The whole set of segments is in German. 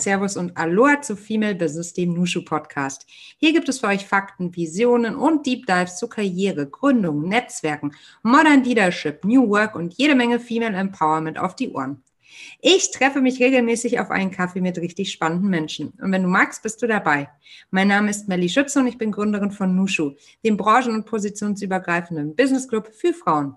Servus und Aloha zu Female Business, dem Nushu Podcast. Hier gibt es für euch Fakten, Visionen und Deep Dives zu Karriere, Gründung, Netzwerken, Modern Leadership, New Work und jede Menge Female Empowerment auf die Ohren. Ich treffe mich regelmäßig auf einen Kaffee mit richtig spannenden Menschen. Und wenn du magst, bist du dabei. Mein Name ist Melly Schütze und ich bin Gründerin von Nushu, dem branchen- und positionsübergreifenden Business Club für Frauen.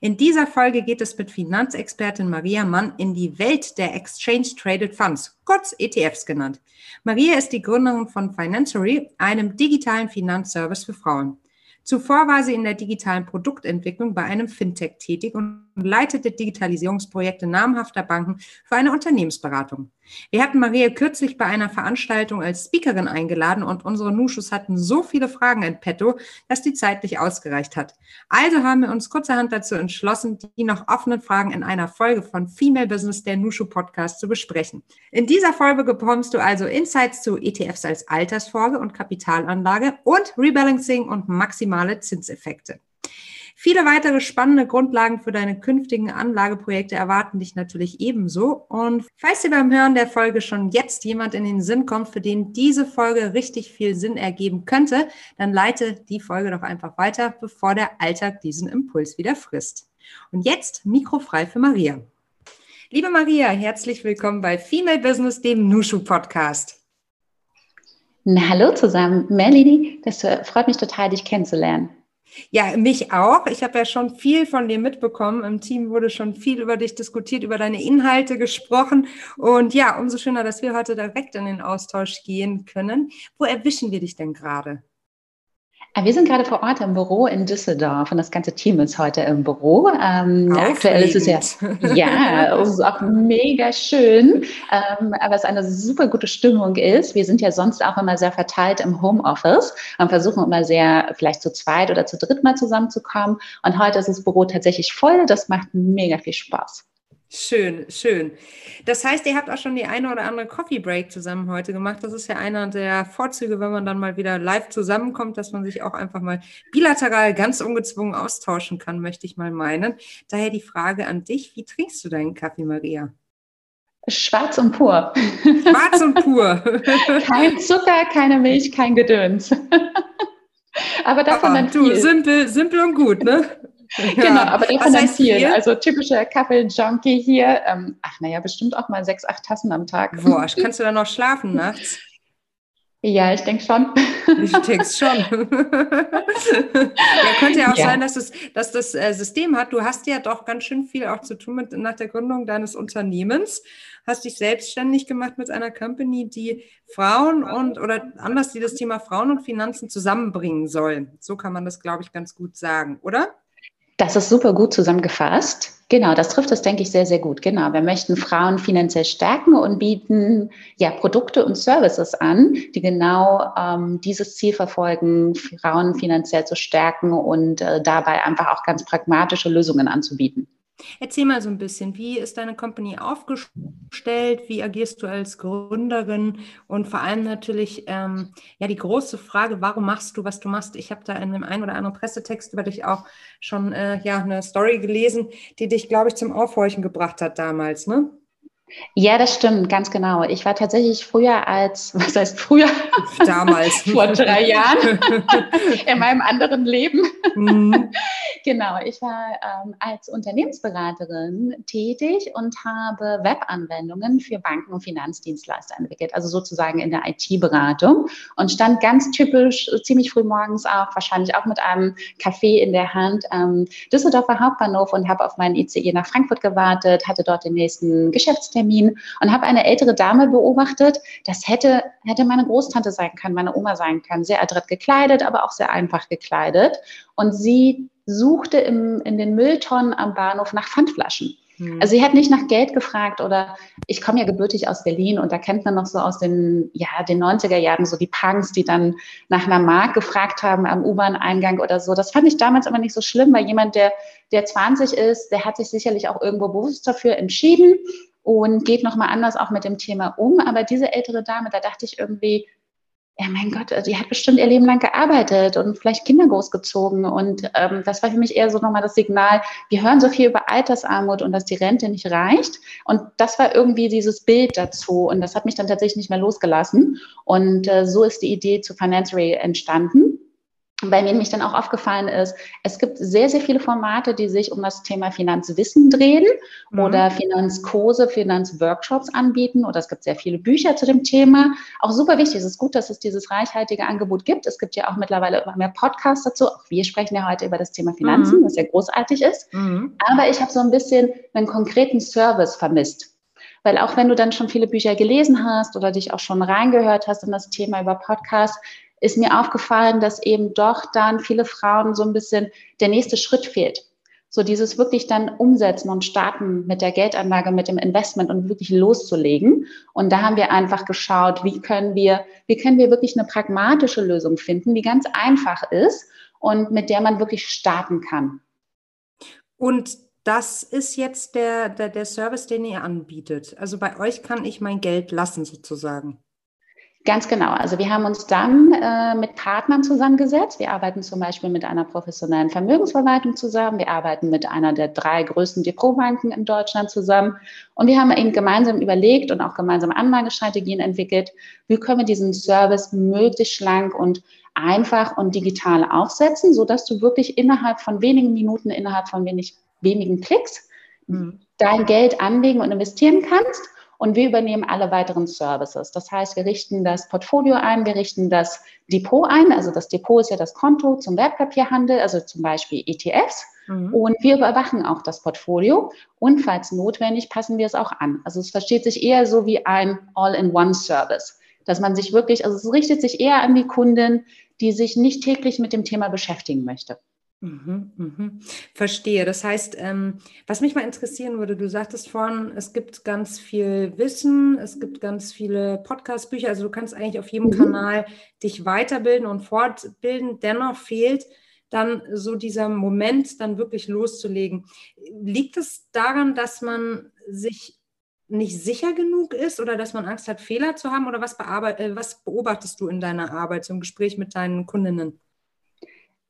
In dieser Folge geht es mit Finanzexpertin Maria Mann in die Welt der Exchange Traded Funds, kurz ETFs genannt. Maria ist die Gründerin von Financery, einem digitalen Finanzservice für Frauen. Zuvor war sie in der digitalen Produktentwicklung bei einem Fintech tätig und leitete Digitalisierungsprojekte namhafter Banken für eine Unternehmensberatung. Wir hatten Maria kürzlich bei einer Veranstaltung als Speakerin eingeladen und unsere Nuschus hatten so viele Fragen in petto, dass die Zeit nicht ausgereicht hat. Also haben wir uns kurzerhand dazu entschlossen, die noch offenen Fragen in einer Folge von Female Business der Nushu Podcast zu besprechen. In dieser Folge bekommst du also Insights zu ETFs als Altersvorge und Kapitalanlage und Rebalancing und maximale Zinseffekte. Viele weitere spannende Grundlagen für deine künftigen Anlageprojekte erwarten dich natürlich ebenso. Und falls dir beim Hören der Folge schon jetzt jemand in den Sinn kommt, für den diese Folge richtig viel Sinn ergeben könnte, dann leite die Folge doch einfach weiter, bevor der Alltag diesen Impuls wieder frisst. Und jetzt mikrofrei für Maria. Liebe Maria, herzlich willkommen bei Female Business, dem Nushu Podcast. Na, hallo zusammen. Melanie, das freut mich total, dich kennenzulernen. Ja, mich auch. Ich habe ja schon viel von dir mitbekommen. Im Team wurde schon viel über dich diskutiert, über deine Inhalte gesprochen. Und ja, umso schöner, dass wir heute direkt in den Austausch gehen können. Wo erwischen wir dich denn gerade? Ah, wir sind gerade vor Ort im Büro in Düsseldorf und das ganze Team ist heute im Büro. Ähm, aktuell ist es ja, ja, es ist auch mega schön, ähm, aber es eine super gute Stimmung ist. Wir sind ja sonst auch immer sehr verteilt im Homeoffice und versuchen immer sehr vielleicht zu zweit oder zu dritt mal zusammenzukommen. Und heute ist das Büro tatsächlich voll. Das macht mega viel Spaß. Schön, schön. Das heißt, ihr habt auch schon die eine oder andere Coffee Break zusammen heute gemacht. Das ist ja einer der Vorzüge, wenn man dann mal wieder live zusammenkommt, dass man sich auch einfach mal bilateral ganz ungezwungen austauschen kann, möchte ich mal meinen. Daher die Frage an dich, wie trinkst du deinen Kaffee, Maria? Schwarz und pur. Schwarz und pur. kein Zucker, keine Milch, kein Gedöns. Aber davon Aber dann viel. Du, simpel, simpel und gut, ne? Genau, aber davon dann viel. Also typischer Kaffee-Junkie hier. Ähm, ach, naja, bestimmt auch mal sechs, acht Tassen am Tag. Boah, kannst du da noch schlafen nachts? Ja, ich denke schon. Ich denke schon. ja, könnte ja auch ja. sein, dass, es, dass das äh, System hat. Du hast ja doch ganz schön viel auch zu tun mit nach der Gründung deines Unternehmens. Hast dich selbstständig gemacht mit einer Company, die Frauen und oder anders, die das Thema Frauen und Finanzen zusammenbringen soll. So kann man das, glaube ich, ganz gut sagen, oder? Das ist super gut zusammengefasst. Genau, das trifft es, denke ich, sehr, sehr gut. Genau, wir möchten Frauen finanziell stärken und bieten ja Produkte und Services an, die genau ähm, dieses Ziel verfolgen, Frauen finanziell zu stärken und äh, dabei einfach auch ganz pragmatische Lösungen anzubieten. Erzähl mal so ein bisschen, wie ist deine Company aufgestellt? Wie agierst du als Gründerin? Und vor allem natürlich ähm, ja die große Frage, warum machst du, was du machst? Ich habe da in dem einen oder anderen Pressetext über dich auch schon äh, ja eine Story gelesen, die dich, glaube ich, zum Aufhorchen gebracht hat damals, ne? Ja, das stimmt, ganz genau. Ich war tatsächlich früher als, was heißt früher? Damals. Vor drei Jahren in meinem anderen Leben. Mhm. Genau, ich war ähm, als Unternehmensberaterin tätig und habe Webanwendungen für Banken und Finanzdienstleister entwickelt, also sozusagen in der IT-Beratung und stand ganz typisch ziemlich früh morgens auch, wahrscheinlich auch mit einem Kaffee in der Hand am Düsseldorfer Hauptbahnhof und habe auf meinen ICE nach Frankfurt gewartet, hatte dort den nächsten Geschäftstermin und habe eine ältere Dame beobachtet. Das hätte, hätte meine Großtante sein können, meine Oma sein können, sehr adrett gekleidet, aber auch sehr einfach gekleidet. Und sie suchte im, in den Mülltonnen am Bahnhof nach Pfandflaschen. Hm. Also sie hat nicht nach Geld gefragt oder ich komme ja gebürtig aus Berlin und da kennt man noch so aus den, ja, den 90er Jahren so die Punks, die dann nach einer Mark gefragt haben am U-Bahn-Eingang oder so. Das fand ich damals aber nicht so schlimm, weil jemand, der, der 20 ist, der hat sich sicherlich auch irgendwo bewusst dafür entschieden und geht nochmal anders auch mit dem Thema um. Aber diese ältere Dame, da dachte ich irgendwie, ja, mein Gott, also die hat bestimmt ihr Leben lang gearbeitet und vielleicht Kinder großgezogen. Und ähm, das war für mich eher so nochmal das Signal, wir hören so viel über Altersarmut und dass die Rente nicht reicht. Und das war irgendwie dieses Bild dazu. Und das hat mich dann tatsächlich nicht mehr losgelassen. Und äh, so ist die Idee zu Financery entstanden bei mir nämlich dann auch aufgefallen ist, es gibt sehr, sehr viele Formate, die sich um das Thema Finanzwissen drehen mhm. oder Finanzkurse, Finanzworkshops anbieten oder es gibt sehr viele Bücher zu dem Thema. Auch super wichtig, es ist gut, dass es dieses reichhaltige Angebot gibt. Es gibt ja auch mittlerweile immer mehr Podcasts dazu. Auch wir sprechen ja heute über das Thema Finanzen, mhm. was ja großartig ist. Mhm. Aber ich habe so ein bisschen einen konkreten Service vermisst. Weil auch wenn du dann schon viele Bücher gelesen hast oder dich auch schon reingehört hast in das Thema über Podcasts, ist mir aufgefallen, dass eben doch dann viele Frauen so ein bisschen der nächste Schritt fehlt. So dieses wirklich dann umsetzen und starten mit der Geldanlage, mit dem Investment und wirklich loszulegen. Und da haben wir einfach geschaut, wie können wir, wie können wir wirklich eine pragmatische Lösung finden, die ganz einfach ist und mit der man wirklich starten kann. Und das ist jetzt der, der, der Service, den ihr anbietet. Also bei euch kann ich mein Geld lassen sozusagen. Ganz genau. Also wir haben uns dann äh, mit Partnern zusammengesetzt. Wir arbeiten zum Beispiel mit einer professionellen Vermögensverwaltung zusammen. Wir arbeiten mit einer der drei größten Depotbanken in Deutschland zusammen. Und wir haben eben gemeinsam überlegt und auch gemeinsam Anlagestrategien entwickelt, wie können wir diesen Service möglichst schlank und einfach und digital aufsetzen, sodass du wirklich innerhalb von wenigen Minuten, innerhalb von wenig, wenigen Klicks mhm. dein Geld anlegen und investieren kannst und wir übernehmen alle weiteren Services. Das heißt, wir richten das Portfolio ein, wir richten das Depot ein. Also das Depot ist ja das Konto zum Wertpapierhandel, also zum Beispiel ETFs. Mhm. Und wir überwachen auch das Portfolio und falls notwendig passen wir es auch an. Also es versteht sich eher so wie ein All-in-One-Service, dass man sich wirklich, also es richtet sich eher an die Kunden, die sich nicht täglich mit dem Thema beschäftigen möchte. Mhm, mhm. Verstehe. Das heißt, ähm, was mich mal interessieren würde, du sagtest vorhin, es gibt ganz viel Wissen, es gibt ganz viele Podcast-Bücher, also du kannst eigentlich auf jedem mhm. Kanal dich weiterbilden und fortbilden. Dennoch fehlt dann so dieser Moment, dann wirklich loszulegen. Liegt es daran, dass man sich nicht sicher genug ist oder dass man Angst hat, Fehler zu haben? Oder was, äh, was beobachtest du in deiner Arbeit, so im Gespräch mit deinen Kundinnen?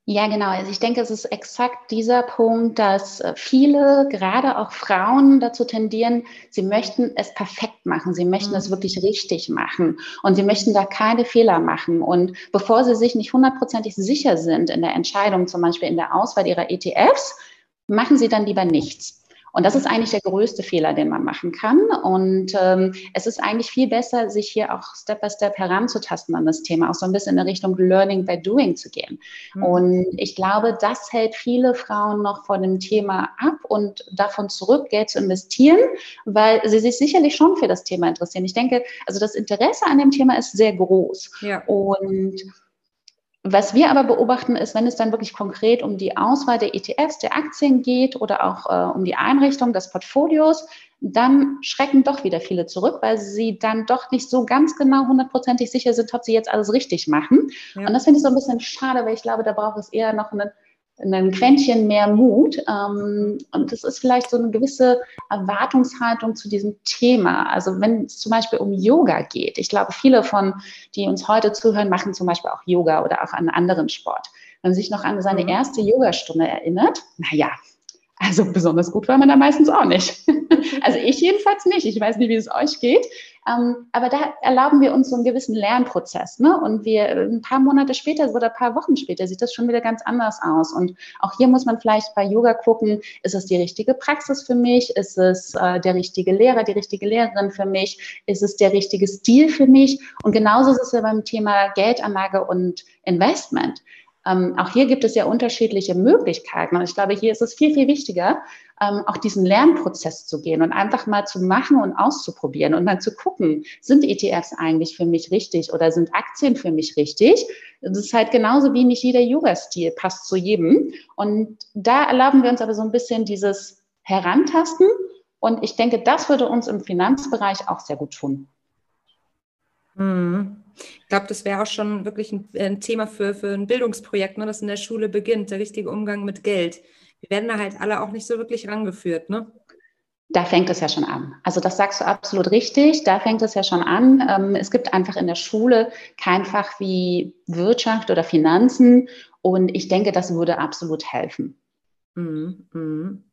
Ja, genau. Also ich denke, es ist exakt dieser Punkt, dass äh, viele, gerade auch Frauen, dazu tendieren, sie möchten es perfekt machen, sie möchten mhm. es wirklich richtig machen und sie möchten da keine Fehler machen. Und bevor sie sich nicht hundertprozentig sicher sind in der Entscheidung, zum Beispiel in der Auswahl ihrer ETFs, machen sie dann lieber nichts. Und das ist eigentlich der größte Fehler, den man machen kann. Und ähm, es ist eigentlich viel besser, sich hier auch Step by Step heranzutasten an das Thema, auch so ein bisschen in Richtung Learning by Doing zu gehen. Mhm. Und ich glaube, das hält viele Frauen noch von dem Thema ab und davon zurück, Geld zu investieren, weil sie sich sicherlich schon für das Thema interessieren. Ich denke, also das Interesse an dem Thema ist sehr groß. Ja. Und was wir aber beobachten ist, wenn es dann wirklich konkret um die Auswahl der ETFs, der Aktien geht oder auch äh, um die Einrichtung des Portfolios, dann schrecken doch wieder viele zurück, weil sie dann doch nicht so ganz genau hundertprozentig sicher sind, ob sie jetzt alles richtig machen. Ja. Und das finde ich so ein bisschen schade, weil ich glaube, da braucht es eher noch einen ein Quäntchen mehr Mut. Ähm, und das ist vielleicht so eine gewisse Erwartungshaltung zu diesem Thema. Also wenn es zum Beispiel um Yoga geht. Ich glaube, viele von, die uns heute zuhören, machen zum Beispiel auch Yoga oder auch einen anderen Sport. Wenn man sich noch an seine mhm. erste Yogastunde erinnert, naja, also besonders gut war man da meistens auch nicht. also ich jedenfalls nicht. Ich weiß nicht, wie es euch geht. Ähm, aber da erlauben wir uns so einen gewissen Lernprozess. Ne? Und wir ein paar Monate später oder ein paar Wochen später sieht das schon wieder ganz anders aus. Und auch hier muss man vielleicht bei Yoga gucken, ist es die richtige Praxis für mich? Ist es äh, der richtige Lehrer, die richtige Lehrerin für mich? Ist es der richtige Stil für mich? Und genauso ist es ja beim Thema Geldanlage und Investment. Ähm, auch hier gibt es ja unterschiedliche Möglichkeiten. Und ich glaube, hier ist es viel, viel wichtiger, ähm, auch diesen Lernprozess zu gehen und einfach mal zu machen und auszuprobieren und mal zu gucken, sind ETFs eigentlich für mich richtig oder sind Aktien für mich richtig? Das ist halt genauso wie nicht jeder Yoga-Stil passt zu jedem. Und da erlauben wir uns aber so ein bisschen dieses Herantasten. Und ich denke, das würde uns im Finanzbereich auch sehr gut tun. Mhm. Ich glaube, das wäre auch schon wirklich ein, ein, Thema für, für ein Bildungsprojekt, ne, das in der Schule beginnt, der richtige Umgang mit Geld. Wir werden da halt alle auch nicht so wirklich rangeführt, ne? Da fängt es ja schon an. Also das sagst du absolut richtig. Da fängt es ja schon an. Ähm, es gibt einfach in der Schule kein Fach wie Wirtschaft oder Finanzen. Und ich denke, das würde absolut helfen. Mhm, mhm.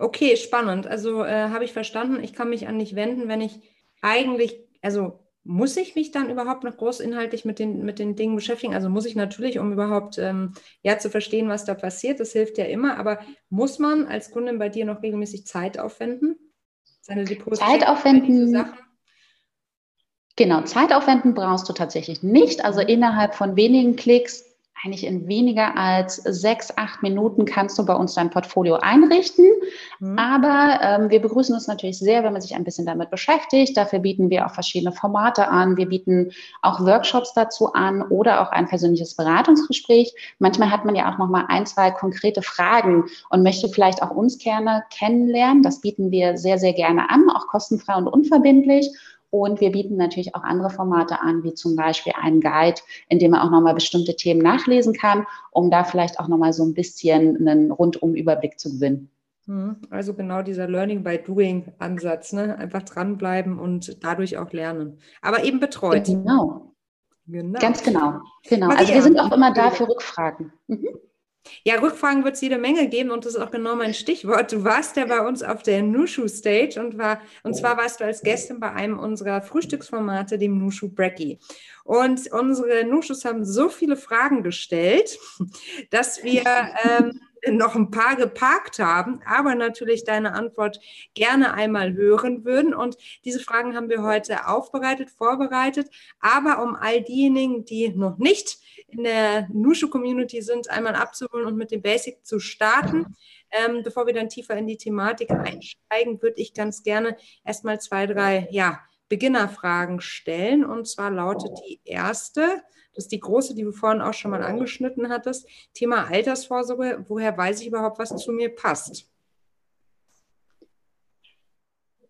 Okay, spannend. Also äh, habe ich verstanden, ich kann mich an dich wenden, wenn ich eigentlich, also muss ich mich dann überhaupt noch großinhaltlich mit den, mit den Dingen beschäftigen? Also muss ich natürlich, um überhaupt ähm, ja zu verstehen, was da passiert, das hilft ja immer, aber muss man als Kundin bei dir noch regelmäßig Zeit aufwenden? Seine Depots Zeit aufwenden. Genau, Zeit aufwenden brauchst du tatsächlich nicht. Also mhm. innerhalb von wenigen Klicks eigentlich in weniger als sechs, acht Minuten kannst du bei uns dein Portfolio einrichten. Mhm. Aber ähm, wir begrüßen uns natürlich sehr, wenn man sich ein bisschen damit beschäftigt. Dafür bieten wir auch verschiedene Formate an. Wir bieten auch Workshops dazu an oder auch ein persönliches Beratungsgespräch. Manchmal hat man ja auch noch mal ein, zwei konkrete Fragen und möchte vielleicht auch uns gerne kennenlernen. Das bieten wir sehr, sehr gerne an, auch kostenfrei und unverbindlich. Und wir bieten natürlich auch andere Formate an, wie zum Beispiel einen Guide, in dem man auch nochmal bestimmte Themen nachlesen kann, um da vielleicht auch nochmal so ein bisschen einen rundum Überblick zu gewinnen. Hm, also genau dieser Learning by Doing Ansatz, ne? einfach dranbleiben und dadurch auch lernen. Aber eben betreut. Genau. genau. Ganz genau. genau. Also wir sind auch immer da für Rückfragen. Mhm. Ja, Rückfragen wird es jede Menge geben und das ist auch genau mein Stichwort. Du warst ja bei uns auf der Nushu Stage und war, und zwar warst du als Gästin bei einem unserer Frühstücksformate, dem Nushu Brecky. Und unsere Nushus haben so viele Fragen gestellt, dass wir ähm, noch ein paar geparkt haben, aber natürlich deine Antwort gerne einmal hören würden. Und diese Fragen haben wir heute aufbereitet, vorbereitet. Aber um all diejenigen, die noch nicht in der Nushu-Community sind, einmal abzuholen und mit dem Basic zu starten. Ähm, bevor wir dann tiefer in die Thematik einsteigen, würde ich ganz gerne erstmal zwei, drei ja, Beginnerfragen stellen. Und zwar lautet die erste, das ist die große, die du vorhin auch schon mal angeschnitten hattest, Thema Altersvorsorge. Woher weiß ich überhaupt, was zu mir passt?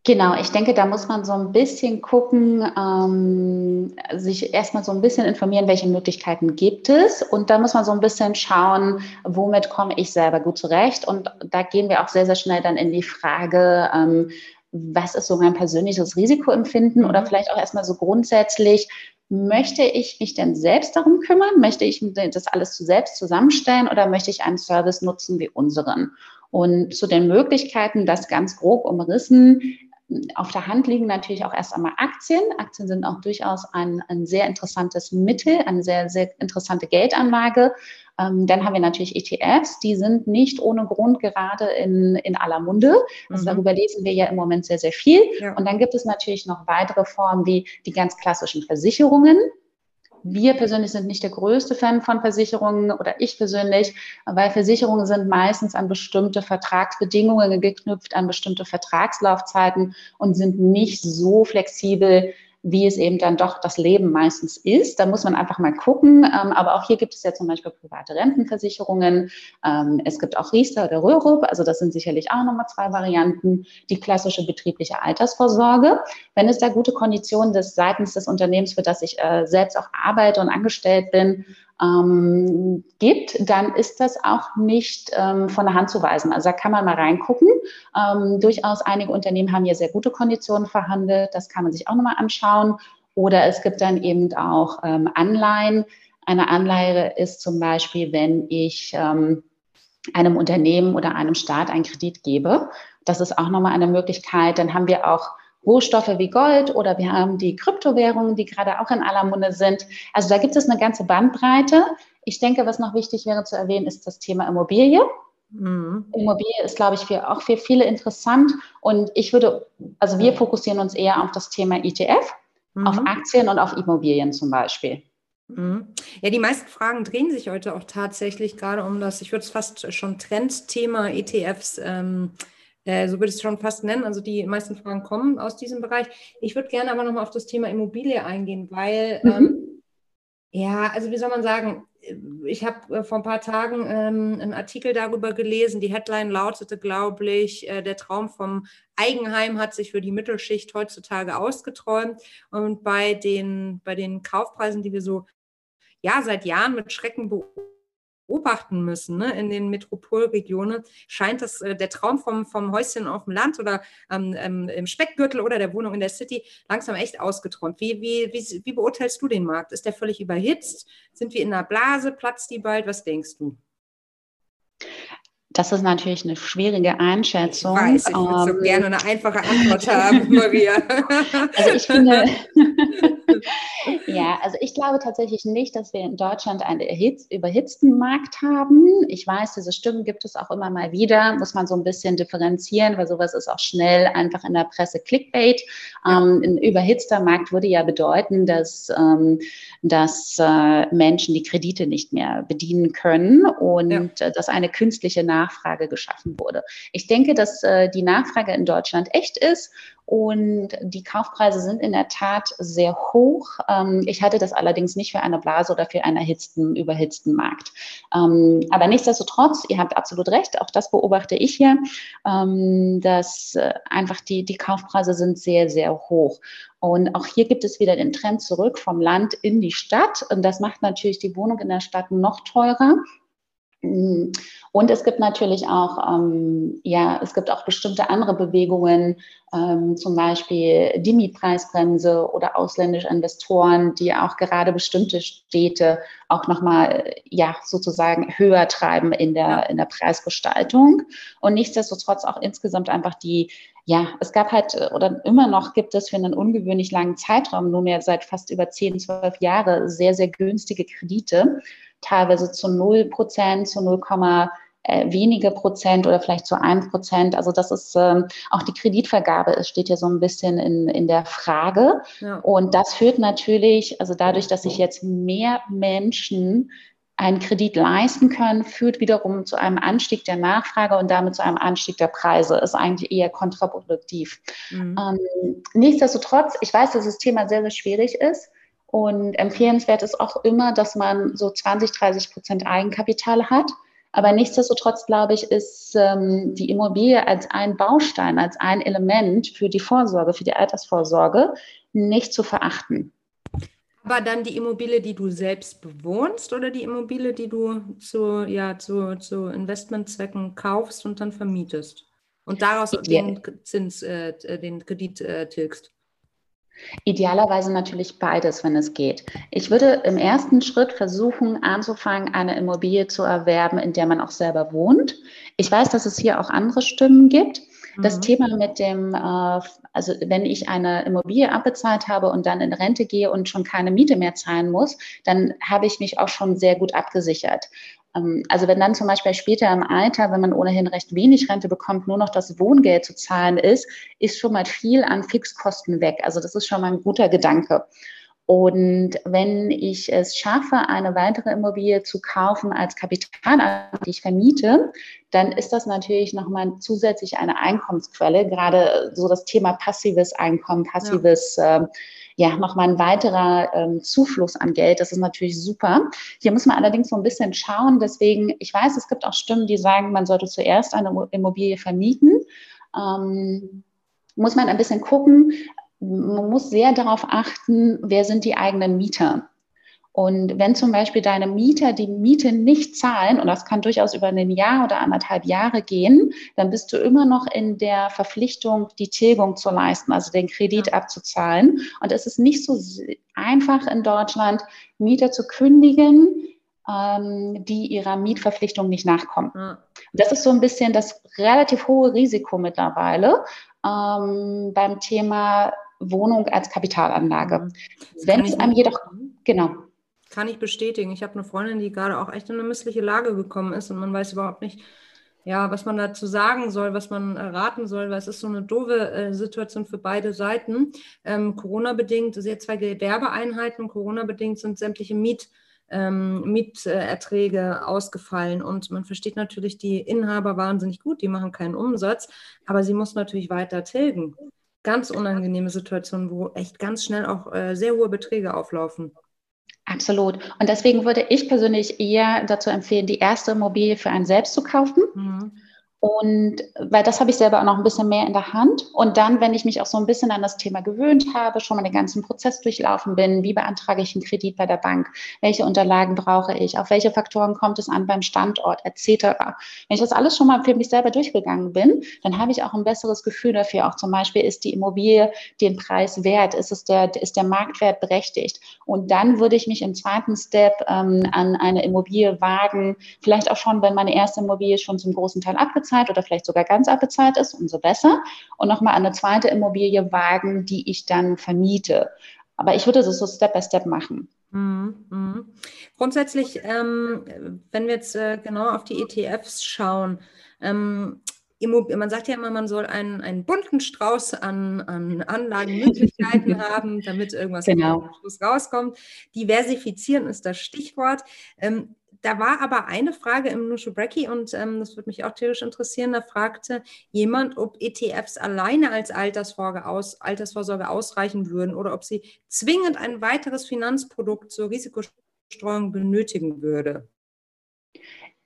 Genau, ich denke, da muss man so ein bisschen gucken, ähm, sich erstmal so ein bisschen informieren, welche Möglichkeiten gibt es. Und da muss man so ein bisschen schauen, womit komme ich selber gut zurecht. Und da gehen wir auch sehr, sehr schnell dann in die Frage, ähm, was ist so mein persönliches Risikoempfinden oder mhm. vielleicht auch erstmal so grundsätzlich, möchte ich mich denn selbst darum kümmern? Möchte ich das alles zu selbst zusammenstellen oder möchte ich einen Service nutzen wie unseren? Und zu den Möglichkeiten, das ganz grob umrissen, auf der Hand liegen natürlich auch erst einmal Aktien. Aktien sind auch durchaus ein, ein sehr interessantes Mittel, eine sehr, sehr interessante Geldanlage. Ähm, dann haben wir natürlich ETFs, die sind nicht ohne Grund gerade in, in aller Munde. Also mhm. darüber lesen wir ja im Moment sehr, sehr viel. Ja. Und dann gibt es natürlich noch weitere Formen wie die ganz klassischen Versicherungen. Wir persönlich sind nicht der größte Fan von Versicherungen oder ich persönlich, weil Versicherungen sind meistens an bestimmte Vertragsbedingungen geknüpft, an bestimmte Vertragslaufzeiten und sind nicht so flexibel, wie es eben dann doch das Leben meistens ist. Da muss man einfach mal gucken. Ähm, aber auch hier gibt es ja zum Beispiel private Rentenversicherungen. Ähm, es gibt auch Riester oder Röhrup. Also das sind sicherlich auch nochmal zwei Varianten. Die klassische betriebliche Altersvorsorge. Wenn es da gute Konditionen des seitens des Unternehmens, für das ich äh, selbst auch arbeite und angestellt bin, ähm, gibt, dann ist das auch nicht ähm, von der Hand zu weisen. Also da kann man mal reingucken. Ähm, durchaus einige Unternehmen haben hier sehr gute Konditionen verhandelt. Das kann man sich auch nochmal anschauen. Oder es gibt dann eben auch ähm, Anleihen. Eine Anleihe ist zum Beispiel, wenn ich ähm, einem Unternehmen oder einem Staat einen Kredit gebe. Das ist auch nochmal eine Möglichkeit. Dann haben wir auch Rohstoffe wie Gold oder wir haben die Kryptowährungen, die gerade auch in aller Munde sind. Also da gibt es eine ganze Bandbreite. Ich denke, was noch wichtig wäre zu erwähnen, ist das Thema Immobilie. Mhm. Immobilie ist, glaube ich, für, auch für viele interessant. Und ich würde, also wir fokussieren uns eher auf das Thema ETF, mhm. auf Aktien und auf Immobilien zum Beispiel. Mhm. Ja, die meisten Fragen drehen sich heute auch tatsächlich gerade um das, ich würde es fast schon Trendthema ETFs ähm, äh, so würde ich es schon fast nennen. Also die meisten Fragen kommen aus diesem Bereich. Ich würde gerne aber nochmal auf das Thema Immobilie eingehen, weil, mhm. ähm, ja, also wie soll man sagen, ich habe äh, vor ein paar Tagen ähm, einen Artikel darüber gelesen. Die Headline lautete, glaube ich, äh, der Traum vom Eigenheim hat sich für die Mittelschicht heutzutage ausgeträumt. Und bei den, bei den Kaufpreisen, die wir so ja seit Jahren mit Schrecken beobachten, beobachten müssen ne? in den Metropolregionen, scheint das äh, der Traum vom, vom Häuschen auf dem Land oder ähm, ähm, im Speckgürtel oder der Wohnung in der City langsam echt ausgeträumt. Wie, wie, wie, wie beurteilst du den Markt? Ist der völlig überhitzt? Sind wir in einer Blase? Platzt die bald? Was denkst du? Das ist natürlich eine schwierige Einschätzung. Ich weiß, ich würde ähm, so gerne eine einfache Antwort haben, Maria. Also ich finde, ja, also ich glaube tatsächlich nicht, dass wir in Deutschland einen überhitzten Markt haben. Ich weiß, diese Stimmen gibt es auch immer mal wieder, muss man so ein bisschen differenzieren, weil sowas ist auch schnell einfach in der Presse Clickbait. Ähm, ein überhitzter Markt würde ja bedeuten, dass, ähm, dass äh, Menschen die Kredite nicht mehr bedienen können und ja. äh, dass eine künstliche Nachfrage Nachfrage geschaffen wurde. Ich denke, dass äh, die Nachfrage in Deutschland echt ist und die Kaufpreise sind in der Tat sehr hoch. Ähm, ich halte das allerdings nicht für eine Blase oder für einen erhitzten, überhitzten Markt. Ähm, aber nichtsdestotrotz, ihr habt absolut recht, auch das beobachte ich hier, ähm, dass äh, einfach die, die Kaufpreise sind sehr, sehr hoch. Und auch hier gibt es wieder den Trend zurück vom Land in die Stadt. Und das macht natürlich die Wohnung in der Stadt noch teurer. Und es gibt natürlich auch, ähm, ja, es gibt auch bestimmte andere Bewegungen, ähm, zum Beispiel die Mietpreisbremse oder ausländische Investoren, die auch gerade bestimmte Städte auch nochmal, ja, sozusagen höher treiben in der, in der Preisgestaltung. Und nichtsdestotrotz auch insgesamt einfach die, ja, es gab halt oder immer noch gibt es für einen ungewöhnlich langen Zeitraum, nunmehr seit fast über 10, 12 Jahre, sehr, sehr günstige Kredite teilweise zu 0 Prozent, zu 0, äh, wenige Prozent oder vielleicht zu 1 Prozent. Also das ist ähm, auch die Kreditvergabe, es steht ja so ein bisschen in, in der Frage. Ja. Und das führt natürlich, also dadurch, dass sich jetzt mehr Menschen einen Kredit leisten können, führt wiederum zu einem Anstieg der Nachfrage und damit zu einem Anstieg der Preise. Ist eigentlich eher kontraproduktiv. Mhm. Ähm, nichtsdestotrotz, ich weiß, dass das Thema sehr, sehr schwierig ist. Und empfehlenswert ist auch immer, dass man so 20, 30 Prozent Eigenkapital hat. Aber nichtsdestotrotz, glaube ich, ist ähm, die Immobilie als ein Baustein, als ein Element für die Vorsorge, für die Altersvorsorge nicht zu verachten. Aber dann die Immobilie, die du selbst bewohnst oder die Immobilie, die du zu, ja, zu, zu Investmentzwecken kaufst und dann vermietest und daraus den Zins, äh, den Kredit äh, tilgst? Idealerweise natürlich beides, wenn es geht. Ich würde im ersten Schritt versuchen, anzufangen, eine Immobilie zu erwerben, in der man auch selber wohnt. Ich weiß, dass es hier auch andere Stimmen gibt. Das mhm. Thema mit dem, äh, also wenn ich eine Immobilie abbezahlt habe und dann in Rente gehe und schon keine Miete mehr zahlen muss, dann habe ich mich auch schon sehr gut abgesichert. Ähm, also wenn dann zum Beispiel später im Alter, wenn man ohnehin recht wenig Rente bekommt, nur noch das Wohngeld zu zahlen ist, ist schon mal viel an Fixkosten weg. Also das ist schon mal ein guter Gedanke. Und wenn ich es schaffe, eine weitere Immobilie zu kaufen als Kapital, die ich vermiete, dann ist das natürlich nochmal zusätzlich eine Einkommensquelle. Gerade so das Thema passives Einkommen, passives ja. äh, ja, nochmal ein weiterer ähm, Zufluss an Geld. Das ist natürlich super. Hier muss man allerdings so ein bisschen schauen. Deswegen, ich weiß, es gibt auch Stimmen, die sagen, man sollte zuerst eine Immobilie vermieten. Ähm, muss man ein bisschen gucken. Man muss sehr darauf achten, wer sind die eigenen Mieter. Und wenn zum Beispiel deine Mieter die Miete nicht zahlen, und das kann durchaus über ein Jahr oder anderthalb Jahre gehen, dann bist du immer noch in der Verpflichtung, die Tilgung zu leisten, also den Kredit abzuzahlen. Und es ist nicht so einfach in Deutschland, Mieter zu kündigen, ähm, die ihrer Mietverpflichtung nicht nachkommen. Das ist so ein bisschen das relativ hohe Risiko mittlerweile ähm, beim Thema Wohnung als Kapitalanlage. Wenn es einem jedoch, genau. Kann ich bestätigen. Ich habe eine Freundin, die gerade auch echt in eine missliche Lage gekommen ist und man weiß überhaupt nicht, ja, was man dazu sagen soll, was man raten soll, weil es ist so eine doofe äh, Situation für beide Seiten. Ähm, Corona-bedingt, sehr zwei Gewerbeeinheiten, Corona-bedingt sind sämtliche Miet, ähm, Mieterträge ausgefallen und man versteht natürlich die Inhaber wahnsinnig gut, die machen keinen Umsatz, aber sie muss natürlich weiter tilgen. Ganz unangenehme Situation, wo echt ganz schnell auch äh, sehr hohe Beträge auflaufen. Absolut. Und deswegen würde ich persönlich eher dazu empfehlen, die erste Immobilie für einen selbst zu kaufen. Mhm. Und weil das habe ich selber auch noch ein bisschen mehr in der Hand. Und dann, wenn ich mich auch so ein bisschen an das Thema gewöhnt habe, schon mal den ganzen Prozess durchlaufen bin, wie beantrage ich einen Kredit bei der Bank, welche Unterlagen brauche ich, auf welche Faktoren kommt es an beim Standort, etc. Wenn ich das alles schon mal für mich selber durchgegangen bin, dann habe ich auch ein besseres Gefühl dafür. Auch zum Beispiel, ist die Immobilie den Preis wert? Ist es der, ist der Marktwert berechtigt? Und dann würde ich mich im zweiten Step ähm, an eine Immobilie wagen, vielleicht auch schon, wenn meine erste Immobilie schon zum großen Teil abgezahlt abbezahlt oder vielleicht sogar ganz abbezahlt ist, umso besser. Und nochmal eine zweite Immobilie wagen, die ich dann vermiete. Aber ich würde das so Step by Step machen. Mhm, mh. Grundsätzlich, ähm, wenn wir jetzt äh, genau auf die ETFs schauen, ähm, man sagt ja immer, man soll einen, einen bunten Strauß an, an Anlagenmöglichkeiten haben, damit irgendwas genau. rauskommt. Diversifizieren ist das Stichwort. Ähm, da war aber eine Frage im Nushu Brecky und ähm, das würde mich auch theoretisch interessieren. Da fragte jemand, ob ETFs alleine als Altersvorsorge, aus, Altersvorsorge ausreichen würden oder ob sie zwingend ein weiteres Finanzprodukt zur Risikostreuung benötigen würde.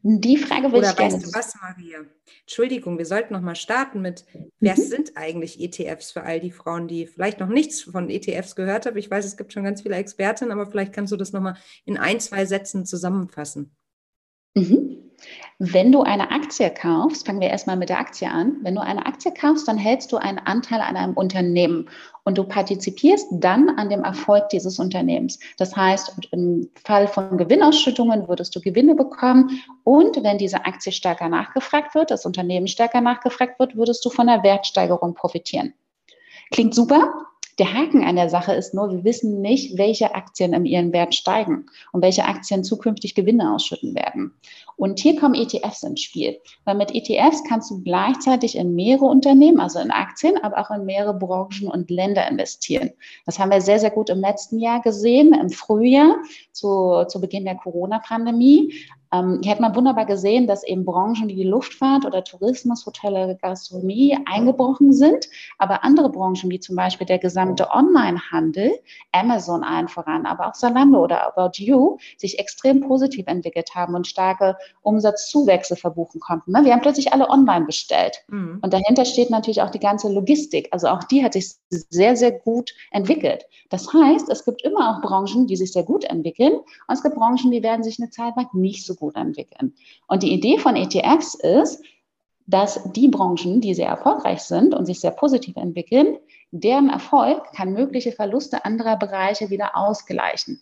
Die Frage würde ich gerne. Weißt du was, Maria? Entschuldigung, wir sollten noch mal starten mit, wer mhm. sind eigentlich ETFs für all die Frauen, die vielleicht noch nichts von ETFs gehört haben? Ich weiß, es gibt schon ganz viele Expertinnen, aber vielleicht kannst du das noch mal in ein, zwei Sätzen zusammenfassen. Mhm. Wenn du eine Aktie kaufst, fangen wir erstmal mit der Aktie an. Wenn du eine Aktie kaufst, dann hältst du einen Anteil an einem Unternehmen und du partizipierst dann an dem Erfolg dieses Unternehmens. Das heißt, im Fall von Gewinnausschüttungen würdest du Gewinne bekommen und wenn diese Aktie stärker nachgefragt wird, das Unternehmen stärker nachgefragt wird, würdest du von der Wertsteigerung profitieren. Klingt super, der Haken an der Sache ist nur, wir wissen nicht, welche Aktien in ihren Wert steigen und welche Aktien zukünftig Gewinne ausschütten werden. Und hier kommen ETFs ins Spiel. Weil mit ETFs kannst du gleichzeitig in mehrere Unternehmen, also in Aktien, aber auch in mehrere Branchen und Länder investieren. Das haben wir sehr, sehr gut im letzten Jahr gesehen, im Frühjahr zu, zu Beginn der Corona-Pandemie. Ähm, hier hat man wunderbar gesehen, dass eben Branchen wie die Luftfahrt oder Tourismus, Hotelle, Gastronomie eingebrochen sind, aber andere Branchen wie zum Beispiel der gesamte Onlinehandel, Amazon allen voran, aber auch Zalando oder About You, sich extrem positiv entwickelt haben und starke Umsatzzuwächse verbuchen konnten. Ne? Wir haben plötzlich alle online bestellt. Mhm. Und dahinter steht natürlich auch die ganze Logistik. Also auch die hat sich sehr, sehr gut entwickelt. Das heißt, es gibt immer auch Branchen, die sich sehr gut entwickeln und es gibt Branchen, die werden sich eine Zeit lang nicht so gut entwickeln. Und die Idee von ETFs ist, dass die Branchen, die sehr erfolgreich sind und sich sehr positiv entwickeln, deren Erfolg kann mögliche Verluste anderer Bereiche wieder ausgleichen.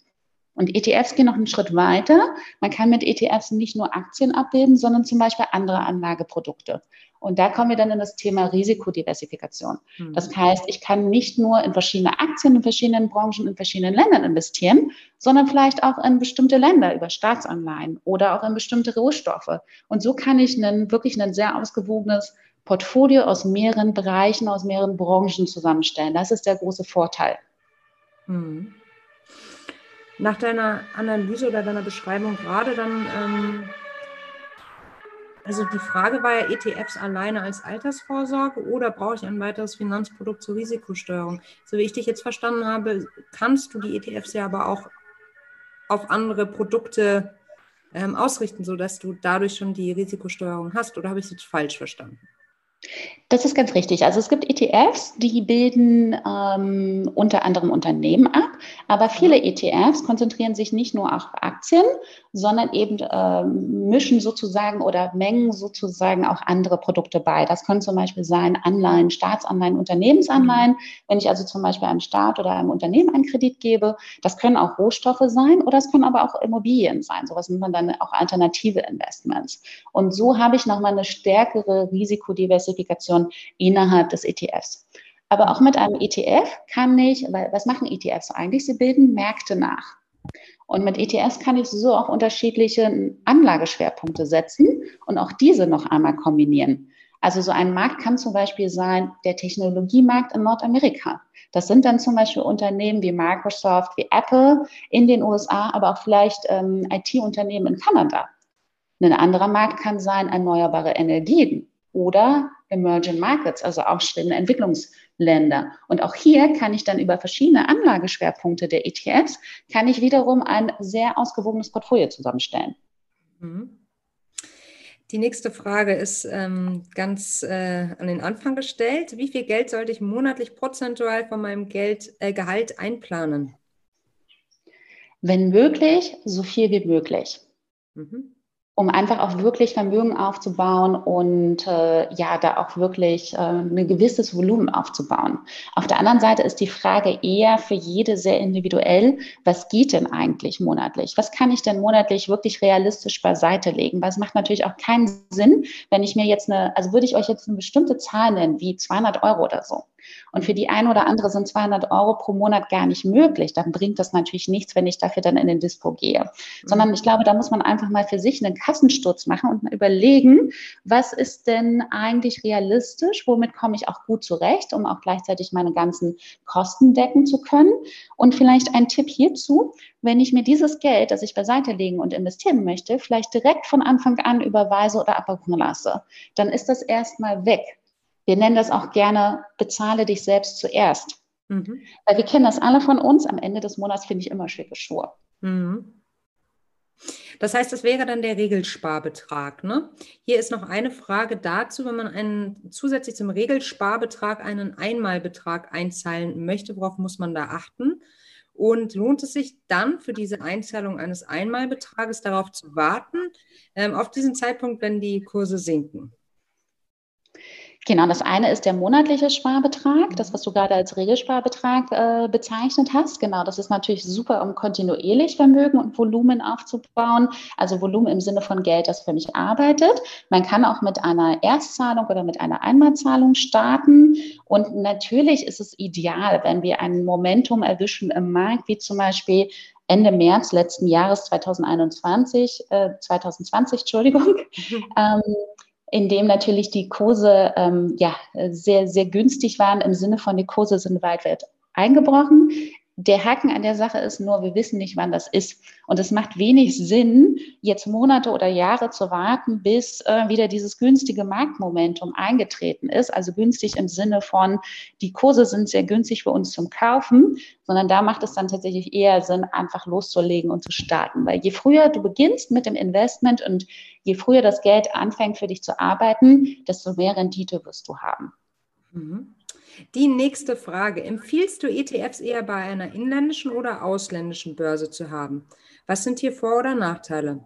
Und ETFs gehen noch einen Schritt weiter. Man kann mit ETFs nicht nur Aktien abbilden, sondern zum Beispiel andere Anlageprodukte. Und da kommen wir dann in das Thema Risikodiversifikation. Mhm. Das heißt, ich kann nicht nur in verschiedene Aktien in verschiedenen Branchen, in verschiedenen Ländern investieren, sondern vielleicht auch in bestimmte Länder über Staatsanleihen oder auch in bestimmte Rohstoffe. Und so kann ich einen, wirklich ein sehr ausgewogenes Portfolio aus mehreren Bereichen, aus mehreren Branchen zusammenstellen. Das ist der große Vorteil. Mhm. Nach deiner Analyse oder deiner Beschreibung gerade dann ähm also die Frage war ja ETFs alleine als Altersvorsorge oder brauche ich ein weiteres Finanzprodukt zur Risikosteuerung? So wie ich dich jetzt verstanden habe, kannst du die ETFs ja aber auch auf andere Produkte ähm, ausrichten, sodass du dadurch schon die Risikosteuerung hast. Oder habe ich es jetzt falsch verstanden? Das ist ganz richtig. Also es gibt ETFs, die bilden ähm, unter anderem Unternehmen ab, aber viele ETFs konzentrieren sich nicht nur auf Aktien, sondern eben ähm, mischen sozusagen oder mengen sozusagen auch andere Produkte bei. Das können zum Beispiel sein Anleihen, Staatsanleihen, Unternehmensanleihen. Mhm. Wenn ich also zum Beispiel einem Staat oder einem Unternehmen einen Kredit gebe, das können auch Rohstoffe sein oder es können aber auch Immobilien sein. Sowas nennt man dann auch alternative Investments. Und so habe ich nochmal eine stärkere Risikodiversifikation innerhalb des ETFs. Aber auch mit einem ETF kann ich, weil was machen ETFs eigentlich? Sie bilden Märkte nach. Und mit ETFs kann ich so auch unterschiedliche Anlageschwerpunkte setzen und auch diese noch einmal kombinieren. Also so ein Markt kann zum Beispiel sein der Technologiemarkt in Nordamerika. Das sind dann zum Beispiel Unternehmen wie Microsoft, wie Apple in den USA, aber auch vielleicht ähm, IT-Unternehmen in Kanada. Ein anderer Markt kann sein erneuerbare Energien oder Emerging Markets, also aufstrebende Entwicklungsländer. Und auch hier kann ich dann über verschiedene Anlageschwerpunkte der ETFs, kann ich wiederum ein sehr ausgewogenes Portfolio zusammenstellen. Mhm. Die nächste Frage ist ähm, ganz äh, an den Anfang gestellt. Wie viel Geld sollte ich monatlich prozentual von meinem Geld, äh, Gehalt einplanen? Wenn möglich, so viel wie möglich. Mhm um einfach auch wirklich Vermögen aufzubauen und äh, ja, da auch wirklich äh, ein gewisses Volumen aufzubauen. Auf der anderen Seite ist die Frage eher für jede sehr individuell, was geht denn eigentlich monatlich? Was kann ich denn monatlich wirklich realistisch beiseite legen? Weil es macht natürlich auch keinen Sinn, wenn ich mir jetzt eine, also würde ich euch jetzt eine bestimmte Zahl nennen, wie 200 Euro oder so. Und für die eine oder andere sind 200 Euro pro Monat gar nicht möglich. Dann bringt das natürlich nichts, wenn ich dafür dann in den Dispo gehe. Sondern ich glaube, da muss man einfach mal für sich einen Kassensturz machen und mal überlegen, was ist denn eigentlich realistisch? Womit komme ich auch gut zurecht, um auch gleichzeitig meine ganzen Kosten decken zu können? Und vielleicht ein Tipp hierzu, wenn ich mir dieses Geld, das ich beiseite legen und investieren möchte, vielleicht direkt von Anfang an überweise oder abbuchen lasse, dann ist das erstmal weg. Wir nennen das auch gerne, bezahle dich selbst zuerst. Mhm. Weil wir kennen das alle von uns. Am Ende des Monats finde ich immer schicke Schuhe. Mhm. Das heißt, das wäre dann der Regelsparbetrag. Ne? Hier ist noch eine Frage dazu, wenn man einen, zusätzlich zum Regelsparbetrag einen Einmalbetrag einzahlen möchte, worauf muss man da achten? Und lohnt es sich dann für diese Einzahlung eines Einmalbetrages darauf zu warten, ähm, auf diesen Zeitpunkt, wenn die Kurse sinken? Genau, das eine ist der monatliche Sparbetrag, das, was du gerade als Regelsparbetrag äh, bezeichnet hast. Genau, das ist natürlich super, um kontinuierlich Vermögen und Volumen aufzubauen. Also Volumen im Sinne von Geld, das für mich arbeitet. Man kann auch mit einer Erstzahlung oder mit einer Einmalzahlung starten. Und natürlich ist es ideal, wenn wir ein Momentum erwischen im Markt, wie zum Beispiel Ende März letzten Jahres 2021, äh, 2020, Entschuldigung, mhm. ähm, in dem natürlich die Kurse ähm, ja, sehr, sehr günstig waren, im Sinne von die Kurse sind weit, weit eingebrochen. Der Haken an der Sache ist nur, wir wissen nicht, wann das ist. Und es macht wenig Sinn, jetzt Monate oder Jahre zu warten, bis äh, wieder dieses günstige Marktmomentum eingetreten ist. Also günstig im Sinne von, die Kurse sind sehr günstig für uns zum Kaufen, sondern da macht es dann tatsächlich eher Sinn, einfach loszulegen und zu starten. Weil je früher du beginnst mit dem Investment und je früher das Geld anfängt für dich zu arbeiten, desto mehr Rendite wirst du haben. Mhm. Die nächste Frage. Empfiehlst du ETFs eher bei einer inländischen oder ausländischen Börse zu haben? Was sind hier Vor- oder Nachteile?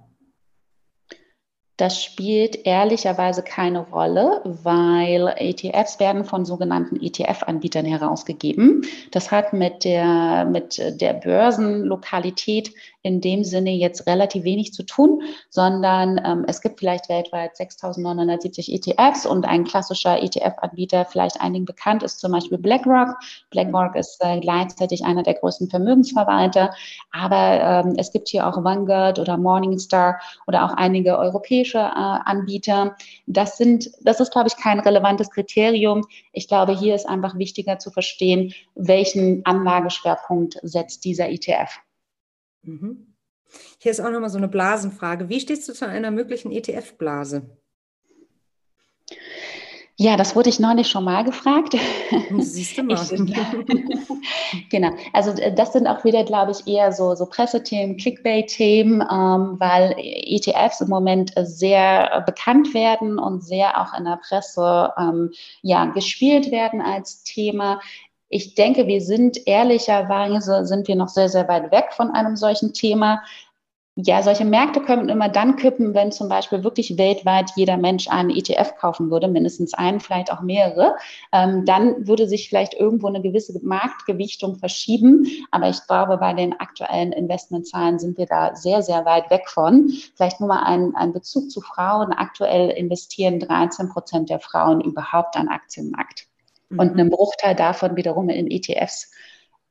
Das spielt ehrlicherweise keine Rolle, weil ETFs werden von sogenannten ETF-Anbietern herausgegeben. Das hat mit der, mit der Börsenlokalität in dem Sinne jetzt relativ wenig zu tun, sondern ähm, es gibt vielleicht weltweit 6.970 ETFs und ein klassischer ETF-Anbieter, vielleicht einigen bekannt, ist zum Beispiel BlackRock. BlackRock ist äh, gleichzeitig einer der größten Vermögensverwalter, aber ähm, es gibt hier auch Vanguard oder Morningstar oder auch einige europäische äh, Anbieter. Das sind, das ist, glaube ich, kein relevantes Kriterium. Ich glaube, hier ist einfach wichtiger zu verstehen, welchen Anlageschwerpunkt setzt dieser ETF. Mhm. Hier ist auch nochmal so eine Blasenfrage. Wie stehst du zu einer möglichen ETF-Blase? Ja, das wurde ich neulich schon mal gefragt. Siehst du mal. Ich, genau. Also äh, das sind auch wieder, glaube ich, eher so, so Pressethemen, Clickbait-Themen, ähm, weil ETFs im Moment sehr bekannt werden und sehr auch in der Presse ähm, ja, gespielt werden als Thema. Ich denke, wir sind ehrlicherweise, sind wir noch sehr, sehr weit weg von einem solchen Thema. Ja, solche Märkte können immer dann kippen, wenn zum Beispiel wirklich weltweit jeder Mensch einen ETF kaufen würde, mindestens einen, vielleicht auch mehrere. Ähm, dann würde sich vielleicht irgendwo eine gewisse Marktgewichtung verschieben. Aber ich glaube, bei den aktuellen Investmentzahlen sind wir da sehr, sehr weit weg von. Vielleicht nur mal ein, ein Bezug zu Frauen. Aktuell investieren 13 Prozent der Frauen überhaupt an Aktienmarkt mhm. und einen Bruchteil davon wiederum in ETFs.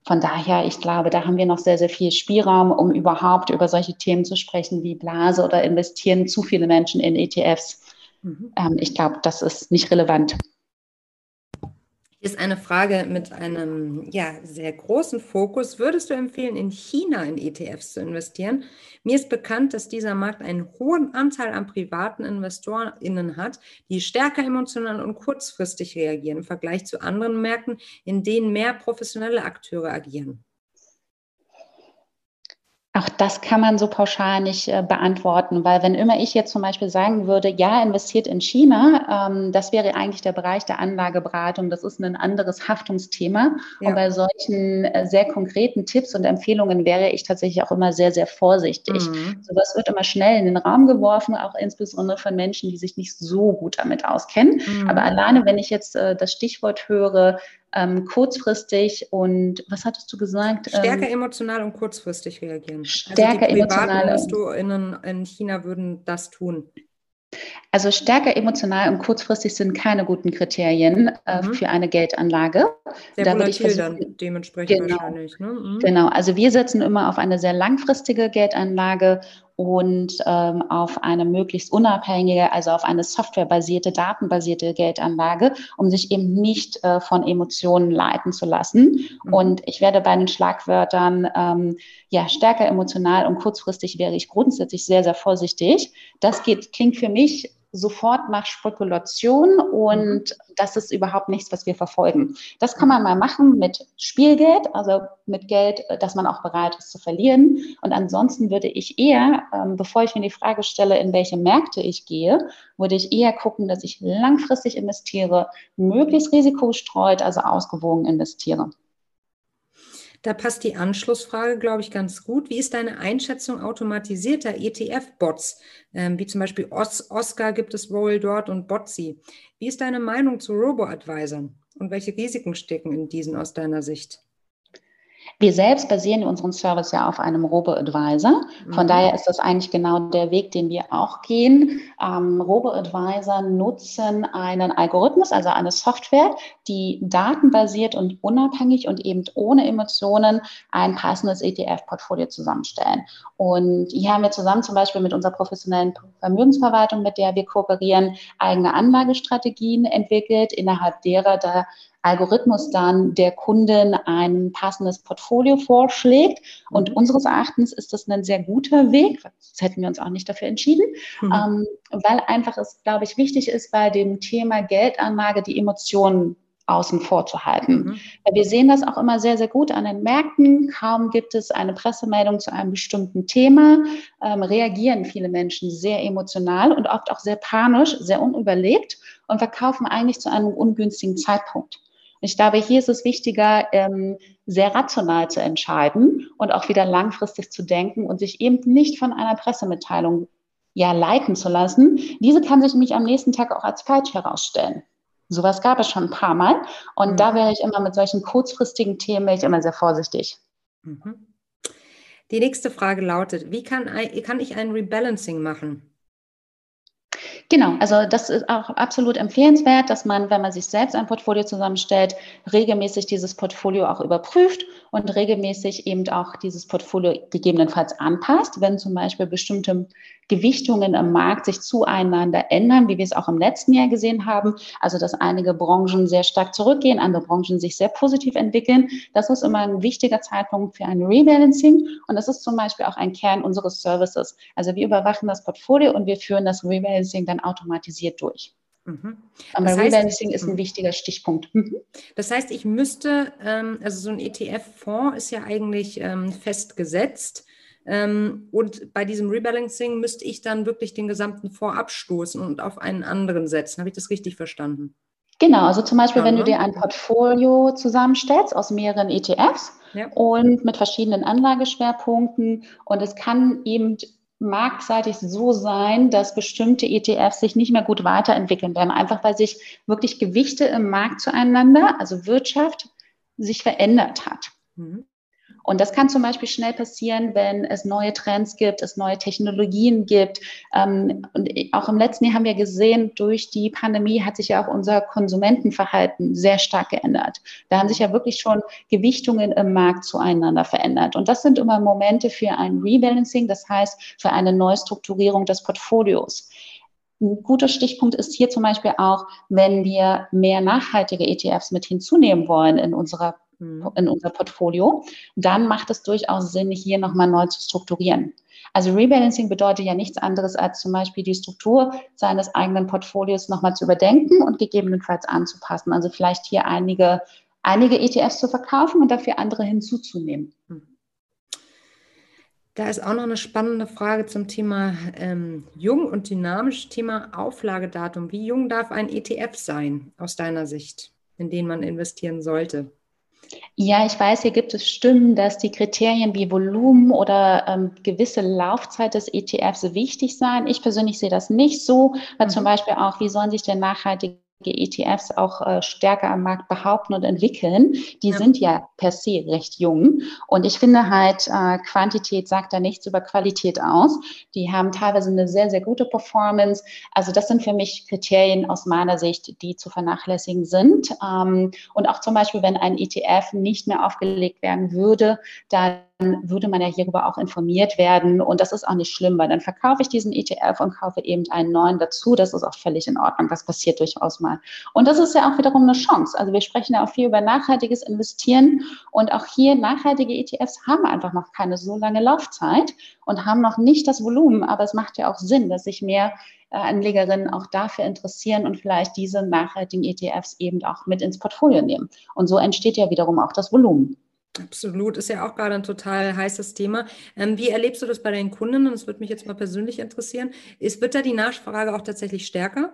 Von daher, ich glaube, da haben wir noch sehr, sehr viel Spielraum, um überhaupt über solche Themen zu sprechen wie Blase oder investieren zu viele Menschen in ETFs. Mhm. Ähm, ich glaube, das ist nicht relevant. Hier ist eine Frage mit einem ja, sehr großen Fokus. Würdest du empfehlen, in China in ETFs zu investieren? Mir ist bekannt, dass dieser Markt einen hohen Anteil an privaten InvestorInnen hat, die stärker emotional und kurzfristig reagieren im Vergleich zu anderen Märkten, in denen mehr professionelle Akteure agieren. Auch das kann man so pauschal nicht äh, beantworten, weil wenn immer ich jetzt zum Beispiel sagen würde, ja, investiert in China, ähm, das wäre eigentlich der Bereich der Anlageberatung, das ist ein anderes Haftungsthema. Ja. Und bei solchen äh, sehr konkreten Tipps und Empfehlungen wäre ich tatsächlich auch immer sehr, sehr vorsichtig. Mhm. Sowas wird immer schnell in den Raum geworfen, auch insbesondere von Menschen, die sich nicht so gut damit auskennen. Mhm. Aber alleine, wenn ich jetzt äh, das Stichwort höre, ähm, kurzfristig und was hattest du gesagt? Stärker ähm, emotional und kurzfristig reagieren. Stärker also emotional. InvestorInnen in China würden das tun. Also stärker emotional und kurzfristig sind keine guten Kriterien äh, mhm. für eine Geldanlage. Sehr da würde ich dann dementsprechend genau, wahrscheinlich. Ne? Mhm. Genau, also wir setzen immer auf eine sehr langfristige Geldanlage und ähm, auf eine möglichst unabhängige, also auf eine softwarebasierte, datenbasierte Geldanlage, um sich eben nicht äh, von Emotionen leiten zu lassen. Mhm. Und ich werde bei den Schlagwörtern ähm, ja stärker emotional und kurzfristig wäre ich grundsätzlich sehr, sehr vorsichtig. Das geht, klingt für mich sofort nach Spekulation und mhm. das ist überhaupt nichts, was wir verfolgen. Das kann man mal machen mit Spielgeld, also mit Geld, das man auch bereit ist zu verlieren. Und ansonsten würde ich eher, ähm, bevor ich mir die Frage stelle, in welche Märkte ich gehe, würde ich eher gucken, dass ich langfristig investiere, möglichst risikostreut, also ausgewogen investiere. Da passt die Anschlussfrage, glaube ich, ganz gut. Wie ist deine Einschätzung automatisierter ETF-Bots? Ähm, wie zum Beispiel Os Oscar gibt es wohl dort und Botzi. Wie ist deine Meinung zu Robo-Advisern? Und welche Risiken stecken in diesen aus deiner Sicht? Wir selbst basieren unseren Service ja auf einem Robo-Advisor. Von mhm. daher ist das eigentlich genau der Weg, den wir auch gehen. Ähm, Robo-Advisor nutzen einen Algorithmus, also eine Software, die datenbasiert und unabhängig und eben ohne Emotionen ein passendes ETF-Portfolio zusammenstellen. Und hier haben wir zusammen zum Beispiel mit unserer professionellen Vermögensverwaltung, mit der wir kooperieren, eigene Anlagestrategien entwickelt, innerhalb derer da Algorithmus dann der Kundin ein passendes Portfolio vorschlägt. Und mhm. unseres Erachtens ist das ein sehr guter Weg, sonst hätten wir uns auch nicht dafür entschieden, mhm. ähm, weil einfach es, glaube ich, wichtig ist, bei dem Thema Geldanlage die Emotionen außen vor zu halten. Mhm. Wir sehen das auch immer sehr, sehr gut an den Märkten. Kaum gibt es eine Pressemeldung zu einem bestimmten Thema, ähm, reagieren viele Menschen sehr emotional und oft auch sehr panisch, sehr unüberlegt und verkaufen eigentlich zu einem ungünstigen Zeitpunkt. Ich glaube, hier ist es wichtiger, ähm, sehr rational zu entscheiden und auch wieder langfristig zu denken und sich eben nicht von einer Pressemitteilung ja leiten zu lassen. Diese kann sich nämlich am nächsten Tag auch als falsch herausstellen. Sowas gab es schon ein paar Mal. Und mhm. da wäre ich immer mit solchen kurzfristigen Themen ich immer sehr vorsichtig. Mhm. Die nächste Frage lautet, wie kann, kann ich ein Rebalancing machen? Genau, also das ist auch absolut empfehlenswert, dass man, wenn man sich selbst ein Portfolio zusammenstellt, regelmäßig dieses Portfolio auch überprüft und regelmäßig eben auch dieses Portfolio gegebenenfalls anpasst, wenn zum Beispiel bestimmte Gewichtungen im Markt sich zueinander ändern, wie wir es auch im letzten Jahr gesehen haben. Also, dass einige Branchen sehr stark zurückgehen, andere Branchen sich sehr positiv entwickeln. Das ist immer ein wichtiger Zeitpunkt für ein Rebalancing. Und das ist zum Beispiel auch ein Kern unseres Services. Also, wir überwachen das Portfolio und wir führen das Rebalancing dann automatisiert durch. Mhm. Aber das heißt, Rebalancing ist ein mhm. wichtiger Stichpunkt. Mhm. Das heißt, ich müsste, ähm, also so ein ETF-Fonds ist ja eigentlich ähm, festgesetzt. Ähm, und bei diesem Rebalancing müsste ich dann wirklich den gesamten Fonds abstoßen und auf einen anderen setzen. Habe ich das richtig verstanden? Genau, also zum Beispiel, wenn du dir ein Portfolio zusammenstellst aus mehreren ETFs ja. und mit verschiedenen Anlageschwerpunkten und es kann eben marktseitig so sein, dass bestimmte ETFs sich nicht mehr gut weiterentwickeln werden, einfach weil sich wirklich Gewichte im Markt zueinander, also Wirtschaft, sich verändert hat. Mhm. Und das kann zum Beispiel schnell passieren, wenn es neue Trends gibt, es neue Technologien gibt. Ähm, und auch im letzten Jahr haben wir gesehen, durch die Pandemie hat sich ja auch unser Konsumentenverhalten sehr stark geändert. Da haben sich ja wirklich schon Gewichtungen im Markt zueinander verändert. Und das sind immer Momente für ein Rebalancing, das heißt für eine Neustrukturierung des Portfolios. Ein guter Stichpunkt ist hier zum Beispiel auch, wenn wir mehr nachhaltige ETFs mit hinzunehmen wollen in unserer. In unser Portfolio, dann macht es durchaus Sinn, hier nochmal neu zu strukturieren. Also Rebalancing bedeutet ja nichts anderes, als zum Beispiel die Struktur seines eigenen Portfolios nochmal zu überdenken und gegebenenfalls anzupassen. Also vielleicht hier einige, einige ETFs zu verkaufen und dafür andere hinzuzunehmen. Mhm. Da ist auch noch eine spannende Frage zum Thema ähm, jung und dynamisch, Thema Auflagedatum. Wie jung darf ein ETF sein aus deiner Sicht, in den man investieren sollte? Ja, ich weiß, hier gibt es Stimmen, dass die Kriterien wie Volumen oder ähm, gewisse Laufzeit des ETFs wichtig seien. Ich persönlich sehe das nicht so, weil mhm. zum Beispiel auch, wie sollen sich denn nachhaltige ETFs auch äh, stärker am Markt behaupten und entwickeln. Die ja. sind ja per se recht jung. Und ich finde halt, äh, Quantität sagt da nichts über Qualität aus. Die haben teilweise eine sehr, sehr gute Performance. Also das sind für mich Kriterien aus meiner Sicht, die zu vernachlässigen sind. Ähm, und auch zum Beispiel, wenn ein ETF nicht mehr aufgelegt werden würde, dann würde man ja hierüber auch informiert werden. Und das ist auch nicht schlimm, weil dann verkaufe ich diesen ETF und kaufe eben einen neuen dazu. Das ist auch völlig in Ordnung. Das passiert durchaus mal. Und das ist ja auch wiederum eine Chance. Also wir sprechen ja auch viel über nachhaltiges Investieren. Und auch hier nachhaltige ETFs haben einfach noch keine so lange Laufzeit und haben noch nicht das Volumen. Aber es macht ja auch Sinn, dass sich mehr äh, Anlegerinnen auch dafür interessieren und vielleicht diese nachhaltigen ETFs eben auch mit ins Portfolio nehmen. Und so entsteht ja wiederum auch das Volumen. Absolut, ist ja auch gerade ein total heißes Thema. Ähm, wie erlebst du das bei deinen Kunden? Das würde mich jetzt mal persönlich interessieren. Ist, wird da die Nachfrage auch tatsächlich stärker?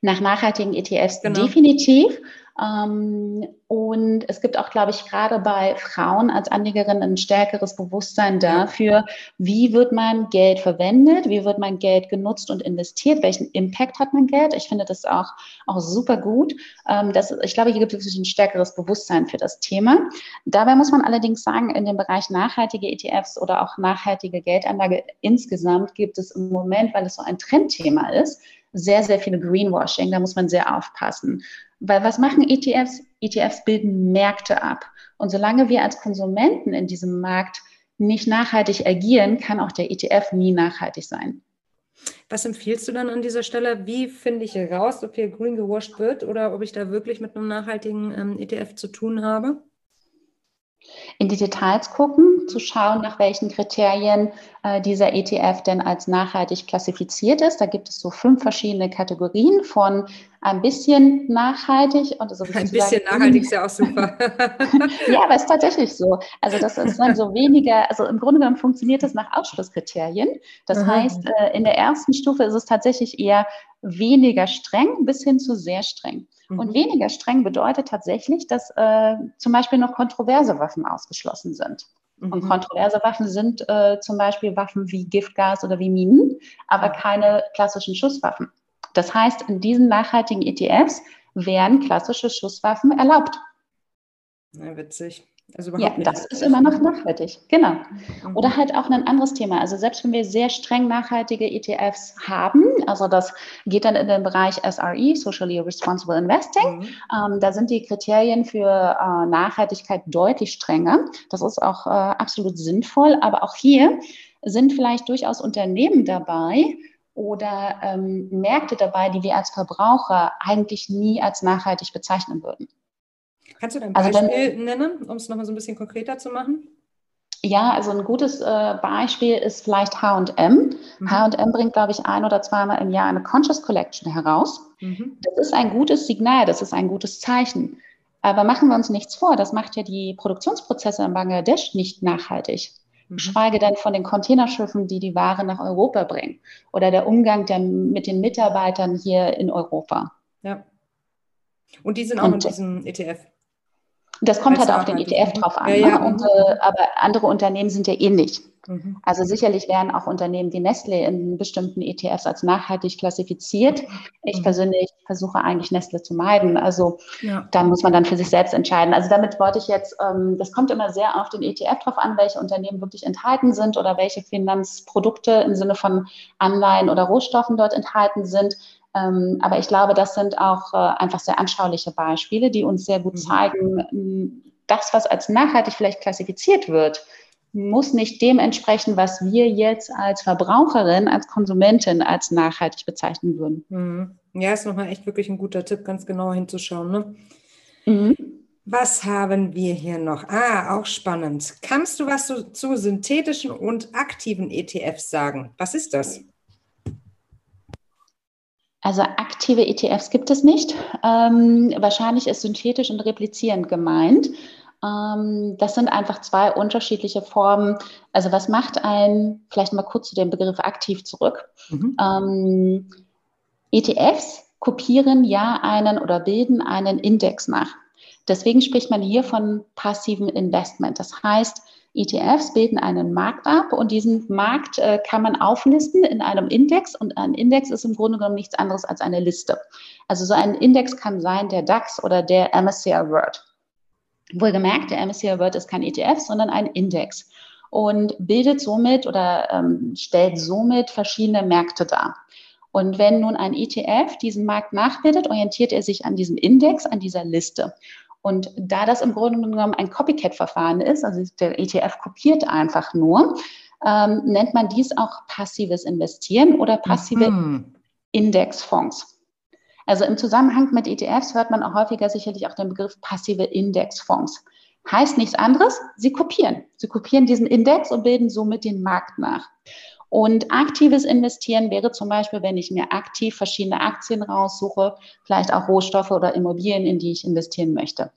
Nach nachhaltigen ETFs genau. definitiv. Ähm, und es gibt auch, glaube ich, gerade bei Frauen als Anlegerin ein stärkeres Bewusstsein dafür, wie wird mein Geld verwendet, wie wird mein Geld genutzt und investiert, welchen Impact hat mein Geld. Ich finde das auch, auch super gut. Ähm, das, ich glaube, hier gibt es ein stärkeres Bewusstsein für das Thema. Dabei muss man allerdings sagen, in dem Bereich nachhaltige ETFs oder auch nachhaltige Geldanlage insgesamt gibt es im Moment, weil es so ein Trendthema ist, sehr, sehr viel Greenwashing. Da muss man sehr aufpassen. Weil was machen ETFs? ETFs bilden Märkte ab. Und solange wir als Konsumenten in diesem Markt nicht nachhaltig agieren, kann auch der ETF nie nachhaltig sein. Was empfiehlst du dann an dieser Stelle? Wie finde ich heraus, ob hier green gewasht wird oder ob ich da wirklich mit einem nachhaltigen ähm, ETF zu tun habe? in die Details gucken, zu schauen, nach welchen Kriterien äh, dieser ETF denn als nachhaltig klassifiziert ist. Da gibt es so fünf verschiedene Kategorien von ein bisschen nachhaltig und so ein bisschen nachhaltig ist ja auch super. ja, aber es ist tatsächlich so. Also das ist dann so weniger, also im Grunde genommen funktioniert das nach Ausschlusskriterien. Das mhm. heißt, äh, in der ersten Stufe ist es tatsächlich eher weniger streng bis hin zu sehr streng. Mhm. Und weniger streng bedeutet tatsächlich, dass äh, zum Beispiel noch kontroverse Waffen ausgeschlossen sind. Mhm. Und kontroverse Waffen sind äh, zum Beispiel Waffen wie Giftgas oder wie Minen, aber keine klassischen Schusswaffen. Das heißt, in diesen nachhaltigen ETFs wären klassische Schusswaffen erlaubt. Na, witzig. Also ja, das ist immer noch nachhaltig, genau. Mhm. Oder halt auch ein anderes Thema. Also selbst wenn wir sehr streng nachhaltige ETFs haben, also das geht dann in den Bereich SRE, Socially Responsible Investing, mhm. ähm, da sind die Kriterien für äh, Nachhaltigkeit deutlich strenger. Das ist auch äh, absolut sinnvoll. Aber auch hier sind vielleicht durchaus Unternehmen dabei, oder ähm, Märkte dabei, die wir als Verbraucher eigentlich nie als nachhaltig bezeichnen würden. Kannst du ein Beispiel also dann, nennen, um es nochmal so ein bisschen konkreter zu machen? Ja, also ein gutes äh, Beispiel ist vielleicht H&M. Mhm. H&M bringt, glaube ich, ein oder zweimal im Jahr eine Conscious Collection heraus. Mhm. Das ist ein gutes Signal, das ist ein gutes Zeichen. Aber machen wir uns nichts vor, das macht ja die Produktionsprozesse in Bangladesch nicht nachhaltig. Mhm. Schweige denn von den Containerschiffen, die die Ware nach Europa bringen. Oder der Umgang der, mit den Mitarbeitern hier in Europa. Ja. Und die sind auch Und, in diesem ETF. Das kommt halt auf den ETF drauf an. Ja, ja. Ne? Und, äh, aber andere Unternehmen sind ja ähnlich. Mhm. Also sicherlich werden auch Unternehmen wie Nestle in bestimmten ETFs als nachhaltig klassifiziert. Ich mhm. persönlich versuche eigentlich Nestle zu meiden. Also ja. da muss man dann für sich selbst entscheiden. Also damit wollte ich jetzt, ähm, das kommt immer sehr auf den ETF drauf an, welche Unternehmen wirklich enthalten sind oder welche Finanzprodukte im Sinne von Anleihen oder Rohstoffen dort enthalten sind. Ähm, aber ich glaube, das sind auch äh, einfach sehr anschauliche Beispiele, die uns sehr gut mhm. zeigen, ähm, das, was als nachhaltig vielleicht klassifiziert wird, muss nicht dem entsprechen, was wir jetzt als Verbraucherin, als Konsumentin als nachhaltig bezeichnen würden. Mhm. Ja, ist nochmal echt wirklich ein guter Tipp, ganz genau hinzuschauen. Ne? Mhm. Was haben wir hier noch? Ah, auch spannend. Kannst du was zu, zu synthetischen und aktiven ETFs sagen? Was ist das? Also aktive ETFs gibt es nicht. Ähm, wahrscheinlich ist synthetisch und replizierend gemeint. Ähm, das sind einfach zwei unterschiedliche Formen. Also was macht ein, vielleicht mal kurz zu dem Begriff aktiv zurück. Mhm. Ähm, ETFs kopieren ja einen oder bilden einen Index nach. Deswegen spricht man hier von passiven Investment. Das heißt, ETFs bilden einen Markt ab und diesen Markt äh, kann man auflisten in einem Index und ein Index ist im Grunde genommen nichts anderes als eine Liste. Also so ein Index kann sein der DAX oder der MSCI World. Wohlgemerkt, der MSCI World ist kein ETF, sondern ein Index und bildet somit oder ähm, stellt somit verschiedene Märkte dar. Und wenn nun ein ETF diesen Markt nachbildet, orientiert er sich an diesem Index, an dieser Liste. Und da das im Grunde genommen ein Copycat-Verfahren ist, also der ETF kopiert einfach nur, ähm, nennt man dies auch passives Investieren oder passive mhm. Indexfonds. Also im Zusammenhang mit ETFs hört man auch häufiger sicherlich auch den Begriff passive Indexfonds. Heißt nichts anderes, sie kopieren. Sie kopieren diesen Index und bilden somit den Markt nach. Und aktives Investieren wäre zum Beispiel, wenn ich mir aktiv verschiedene Aktien raussuche, vielleicht auch Rohstoffe oder Immobilien, in die ich investieren möchte.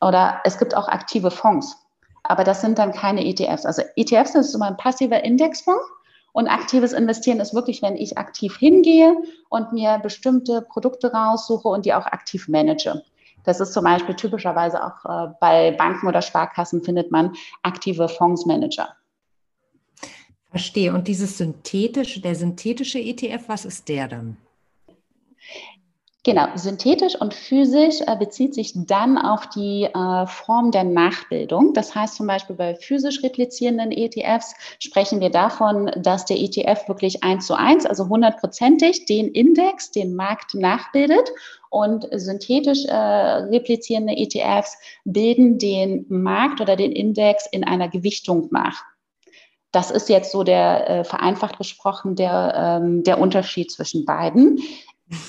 Oder es gibt auch aktive Fonds. Aber das sind dann keine ETFs. Also ETFs ist immer ein passiver Indexfonds. Und aktives Investieren ist wirklich, wenn ich aktiv hingehe und mir bestimmte Produkte raussuche und die auch aktiv manage. Das ist zum Beispiel typischerweise auch äh, bei Banken oder Sparkassen findet man aktive Fondsmanager. Verstehe. Und dieses synthetische, der synthetische ETF, was ist der dann? Genau, synthetisch und physisch äh, bezieht sich dann auf die äh, Form der Nachbildung. Das heißt zum Beispiel bei physisch replizierenden ETFs sprechen wir davon, dass der ETF wirklich eins zu eins, also hundertprozentig den Index, den Markt nachbildet und synthetisch äh, replizierende ETFs bilden den Markt oder den Index in einer Gewichtung nach. Das ist jetzt so der, äh, vereinfacht gesprochen, der, ähm, der Unterschied zwischen beiden.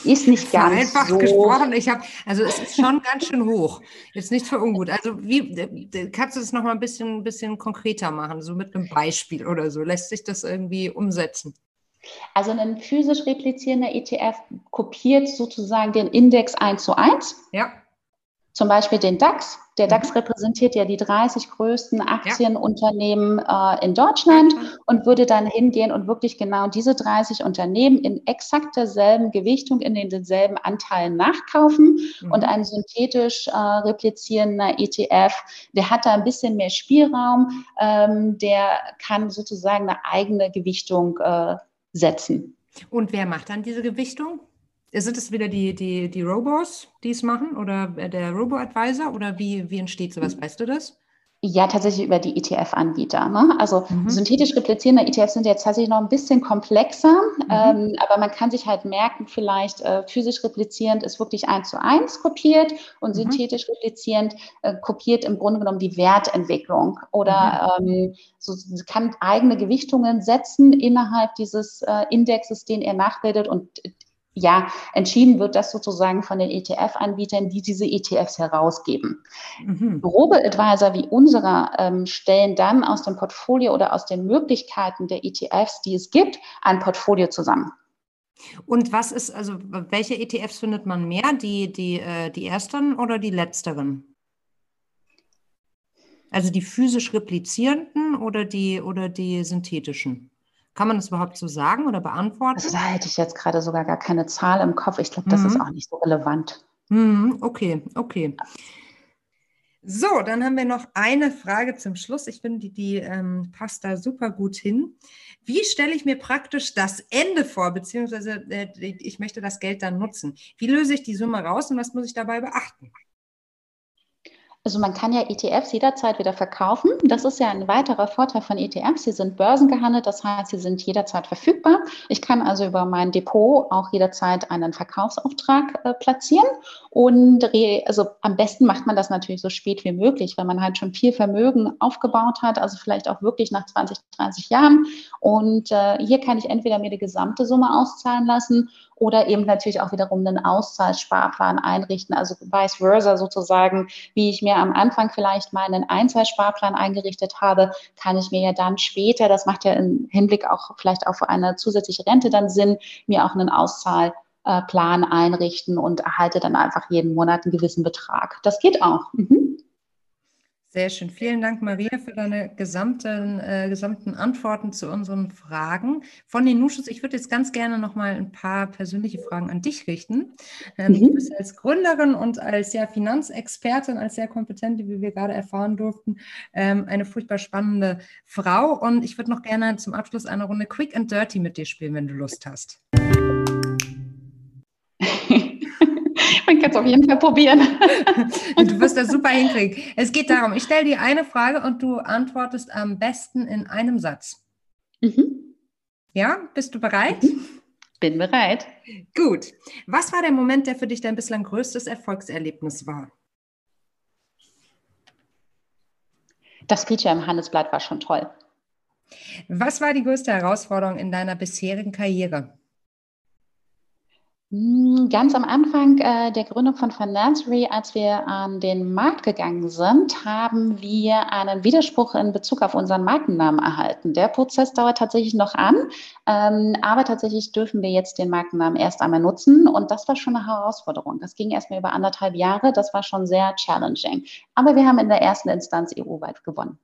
Ist nicht ganz Vereinfacht so. gesprochen, ich habe, also es ist schon ganz schön hoch. Jetzt nicht für ungut. Also wie, kannst du das nochmal ein bisschen, bisschen konkreter machen, so mit einem Beispiel oder so? Lässt sich das irgendwie umsetzen? Also ein physisch replizierender ETF kopiert sozusagen den Index 1 zu 1. Ja. Zum Beispiel den DAX. Der DAX mhm. repräsentiert ja die 30 größten Aktienunternehmen äh, in Deutschland und würde dann hingehen und wirklich genau diese 30 Unternehmen in exakt derselben Gewichtung, in denselben Anteilen nachkaufen. Mhm. Und ein synthetisch äh, replizierender ETF, der hat da ein bisschen mehr Spielraum, ähm, der kann sozusagen eine eigene Gewichtung äh, setzen. Und wer macht dann diese Gewichtung? Sind es wieder die, die, die Robos, die es machen oder der Robo-Advisor oder wie, wie entsteht sowas? Weißt du das? Ja, tatsächlich über die ETF-Anbieter. Ne? Also mhm. synthetisch replizierende ETFs sind jetzt tatsächlich noch ein bisschen komplexer, mhm. ähm, aber man kann sich halt merken, vielleicht äh, physisch replizierend ist wirklich eins zu eins kopiert und mhm. synthetisch replizierend äh, kopiert im Grunde genommen die Wertentwicklung oder mhm. ähm, so, kann eigene Gewichtungen setzen innerhalb dieses äh, Indexes, den er nachbildet und ja, entschieden wird das sozusagen von den ETF-Anbietern, die diese ETFs herausgeben. Mhm. Robo-Advisor wie unserer ähm, stellen dann aus dem Portfolio oder aus den Möglichkeiten der ETFs, die es gibt, ein Portfolio zusammen. Und was ist, also welche ETFs findet man mehr? Die, die, äh, die ersteren oder die letzteren? Also die physisch replizierenden oder die, oder die synthetischen? Kann man das überhaupt so sagen oder beantworten? Also da hätte ich jetzt gerade sogar gar keine Zahl im Kopf. Ich glaube, das mhm. ist auch nicht so relevant. Mhm, okay, okay. So, dann haben wir noch eine Frage zum Schluss. Ich finde, die, die ähm, passt da super gut hin. Wie stelle ich mir praktisch das Ende vor, beziehungsweise äh, ich möchte das Geld dann nutzen? Wie löse ich die Summe raus und was muss ich dabei beachten? Also man kann ja ETFs jederzeit wieder verkaufen. Das ist ja ein weiterer Vorteil von ETFs. Sie sind börsengehandelt, das heißt, sie sind jederzeit verfügbar. Ich kann also über mein Depot auch jederzeit einen Verkaufsauftrag äh, platzieren. Und also am besten macht man das natürlich so spät wie möglich, wenn man halt schon viel Vermögen aufgebaut hat, also vielleicht auch wirklich nach 20, 30 Jahren. Und äh, hier kann ich entweder mir die gesamte Summe auszahlen lassen oder eben natürlich auch wiederum einen Auszahlsparplan einrichten, also vice versa sozusagen, wie ich mir am Anfang vielleicht mal einen Einzahlsparplan eingerichtet habe, kann ich mir ja dann später, das macht ja im Hinblick auch vielleicht auf eine zusätzliche Rente dann Sinn, mir auch einen Auszahlplan einrichten und erhalte dann einfach jeden Monat einen gewissen Betrag. Das geht auch. Mhm. Sehr schön. Vielen Dank, Maria, für deine gesamten, äh, gesamten Antworten zu unseren Fragen. Von den Nuschus, ich würde jetzt ganz gerne noch mal ein paar persönliche Fragen an dich richten. Ähm, mhm. Du bist als Gründerin und als ja, Finanzexpertin, als sehr kompetente, wie wir gerade erfahren durften, ähm, eine furchtbar spannende Frau. Und ich würde noch gerne zum Abschluss eine Runde Quick and Dirty mit dir spielen, wenn du Lust hast. Man kann es auf jeden Fall probieren. Du wirst das super hinkriegen. Es geht darum, ich stelle dir eine Frage und du antwortest am besten in einem Satz. Mhm. Ja, bist du bereit? Mhm. Bin bereit. Gut. Was war der Moment, der für dich dein bislang größtes Erfolgserlebnis war? Das Feature im Handelsblatt war schon toll. Was war die größte Herausforderung in deiner bisherigen Karriere? Hm, ganz am Anfang äh, der Gründung von Financery, als wir an den Markt gegangen sind, haben wir einen Widerspruch in Bezug auf unseren Markennamen erhalten. Der Prozess dauert tatsächlich noch an, ähm, aber tatsächlich dürfen wir jetzt den Markennamen erst einmal nutzen und das war schon eine Herausforderung. Das ging erstmal über anderthalb Jahre, das war schon sehr challenging. Aber wir haben in der ersten Instanz EU-weit gewonnen.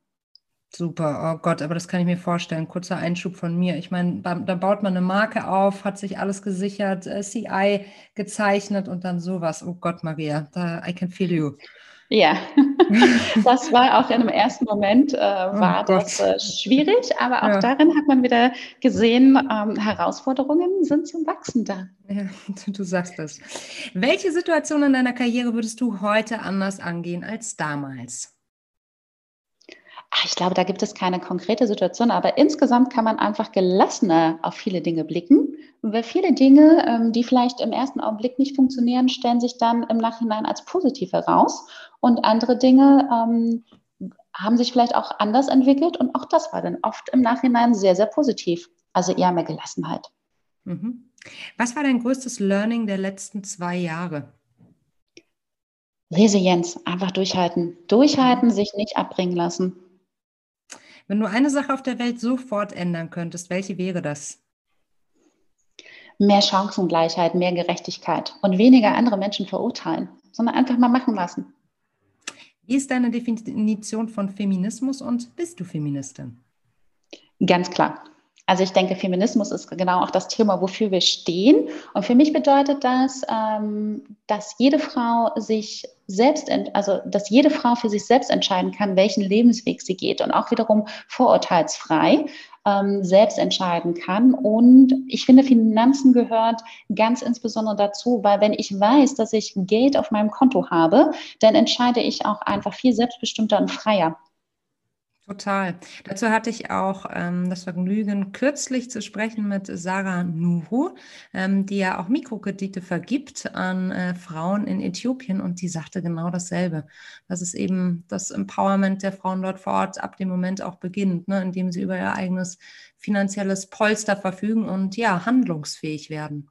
Super, oh Gott, aber das kann ich mir vorstellen. Kurzer Einschub von mir. Ich meine, da, da baut man eine Marke auf, hat sich alles gesichert, äh, CI gezeichnet und dann sowas. Oh Gott, Maria, da, I can feel you. Ja, das war auch in dem ersten Moment, äh, oh war oh das äh, schwierig, aber auch ja. darin hat man wieder gesehen, ähm, Herausforderungen sind zum Wachsen da. Ja, du sagst das. Welche Situation in deiner Karriere würdest du heute anders angehen als damals? Ah, ich glaube, da gibt es keine konkrete Situation, aber insgesamt kann man einfach gelassener auf viele Dinge blicken. Weil viele Dinge, ähm, die vielleicht im ersten Augenblick nicht funktionieren, stellen sich dann im Nachhinein als positiv heraus. Und andere Dinge ähm, haben sich vielleicht auch anders entwickelt. Und auch das war dann oft im Nachhinein sehr, sehr positiv. Also eher mehr Gelassenheit. Mhm. Was war dein größtes Learning der letzten zwei Jahre? Resilienz, einfach durchhalten. Durchhalten, sich nicht abbringen lassen. Wenn du eine Sache auf der Welt sofort ändern könntest, welche wäre das? Mehr Chancengleichheit, mehr Gerechtigkeit und weniger andere Menschen verurteilen, sondern einfach mal machen lassen. Wie ist deine Definition von Feminismus und bist du Feministin? Ganz klar. Also ich denke, Feminismus ist genau auch das Thema, wofür wir stehen. Und für mich bedeutet das, ähm, dass jede Frau sich selbst, also dass jede Frau für sich selbst entscheiden kann, welchen Lebensweg sie geht und auch wiederum vorurteilsfrei ähm, selbst entscheiden kann. Und ich finde, Finanzen gehört ganz insbesondere dazu, weil wenn ich weiß, dass ich Geld auf meinem Konto habe, dann entscheide ich auch einfach viel selbstbestimmter und freier. Total. Dazu hatte ich auch ähm, das Vergnügen, kürzlich zu sprechen mit Sarah Nuhu, ähm, die ja auch Mikrokredite vergibt an äh, Frauen in Äthiopien und die sagte genau dasselbe. Dass es eben das Empowerment der Frauen dort vor Ort ab dem Moment auch beginnt, ne, indem sie über ihr eigenes finanzielles Polster verfügen und ja, handlungsfähig werden.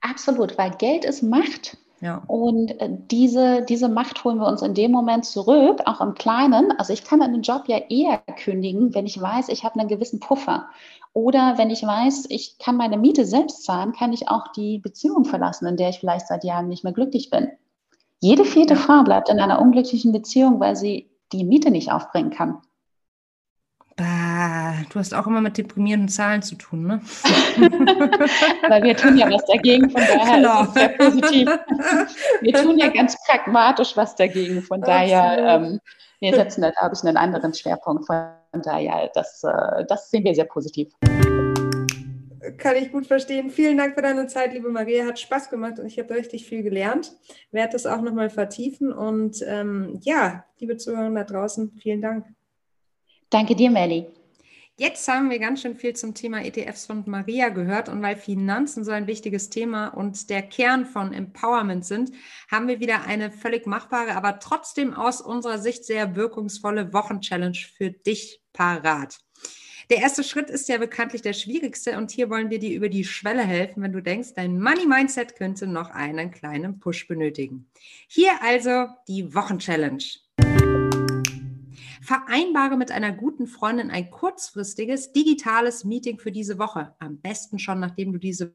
Absolut, weil Geld ist Macht. Ja. Und äh, diese, diese Macht holen wir uns in dem Moment zurück, auch im Kleinen. Also ich kann einen Job ja eher kündigen, wenn ich weiß, ich habe einen gewissen Puffer. Oder wenn ich weiß, ich kann meine Miete selbst zahlen, kann ich auch die Beziehung verlassen, in der ich vielleicht seit Jahren nicht mehr glücklich bin. Jede vierte Frau bleibt in einer unglücklichen Beziehung, weil sie die Miete nicht aufbringen kann. Bah, du hast auch immer mit deprimierenden Zahlen zu tun, ne? Weil wir tun ja was dagegen, von daher genau. ist es sehr positiv. Wir tun ja ganz pragmatisch was dagegen, von daher, ähm, wir setzen da, glaube ich, einen anderen Schwerpunkt. Von daher, das, äh, das sehen wir sehr positiv. Kann ich gut verstehen. Vielen Dank für deine Zeit, liebe Maria. Hat Spaß gemacht und ich habe richtig viel gelernt. Werde das auch nochmal vertiefen. Und ähm, ja, liebe Zuhörer da draußen, vielen Dank. Danke dir, Melli. Jetzt haben wir ganz schön viel zum Thema ETFs von Maria gehört und weil Finanzen so ein wichtiges Thema und der Kern von Empowerment sind, haben wir wieder eine völlig machbare, aber trotzdem aus unserer Sicht sehr wirkungsvolle Wochenchallenge für dich parat. Der erste Schritt ist ja bekanntlich der schwierigste und hier wollen wir dir über die Schwelle helfen, wenn du denkst, dein Money Mindset könnte noch einen kleinen Push benötigen. Hier also die Wochenchallenge. Vereinbare mit einer guten Freundin ein kurzfristiges digitales Meeting für diese Woche. Am besten schon, nachdem du diese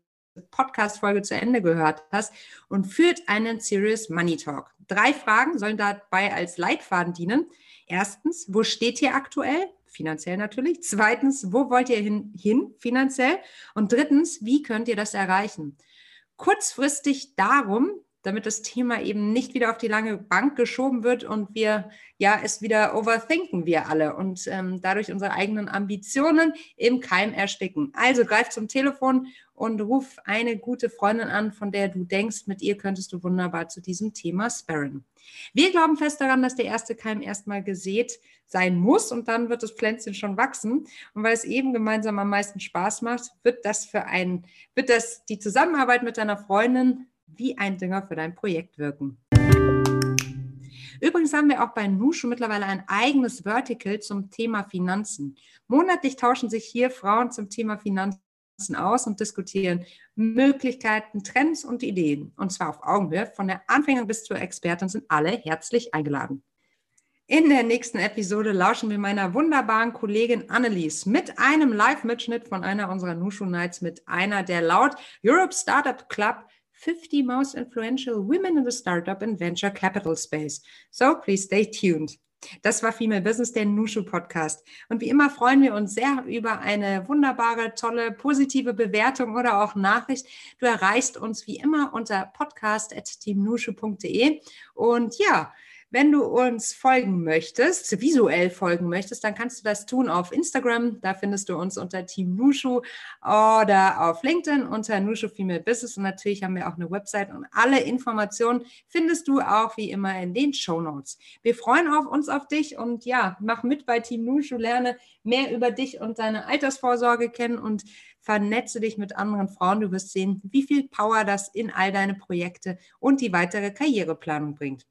Podcast-Folge zu Ende gehört hast und führt einen Serious Money Talk. Drei Fragen sollen dabei als Leitfaden dienen. Erstens, wo steht ihr aktuell? Finanziell natürlich. Zweitens, wo wollt ihr hin, hin finanziell? Und drittens, wie könnt ihr das erreichen? Kurzfristig darum, damit das Thema eben nicht wieder auf die lange Bank geschoben wird und wir ja es wieder overthinken wir alle und ähm, dadurch unsere eigenen Ambitionen im Keim ersticken. Also greif zum Telefon und ruf eine gute Freundin an, von der du denkst, mit ihr könntest du wunderbar zu diesem Thema sparren. Wir glauben fest daran, dass der erste Keim erstmal gesät sein muss und dann wird das Pflänzchen schon wachsen. Und weil es eben gemeinsam am meisten Spaß macht, wird das für ein, wird das die Zusammenarbeit mit deiner Freundin wie ein Dünger für dein Projekt wirken. Übrigens haben wir auch bei Nushu mittlerweile ein eigenes Vertical zum Thema Finanzen. Monatlich tauschen sich hier Frauen zum Thema Finanzen aus und diskutieren Möglichkeiten, Trends und Ideen. Und zwar auf Augenhöhe. Von der Anfänger bis zur Expertin sind alle herzlich eingeladen. In der nächsten Episode lauschen wir meiner wunderbaren Kollegin Annelies mit einem Live-Mitschnitt von einer unserer Nushu Nights mit einer der laut Europe Startup Club 50 most influential women in the startup and venture capital space. So please stay tuned. Das war Female Business, der Nushu Podcast. Und wie immer freuen wir uns sehr über eine wunderbare, tolle, positive Bewertung oder auch Nachricht. Du erreichst uns wie immer unter podcast.teamnushu.de. Und ja, wenn du uns folgen möchtest, visuell folgen möchtest, dann kannst du das tun auf Instagram. Da findest du uns unter Team Nushu oder auf LinkedIn unter Nushu Female Business. Und natürlich haben wir auch eine Website und alle Informationen findest du auch wie immer in den Show Notes. Wir freuen auf uns auf dich und ja, mach mit bei Team Nushu, lerne mehr über dich und deine Altersvorsorge kennen und vernetze dich mit anderen Frauen. Du wirst sehen, wie viel Power das in all deine Projekte und die weitere Karriereplanung bringt.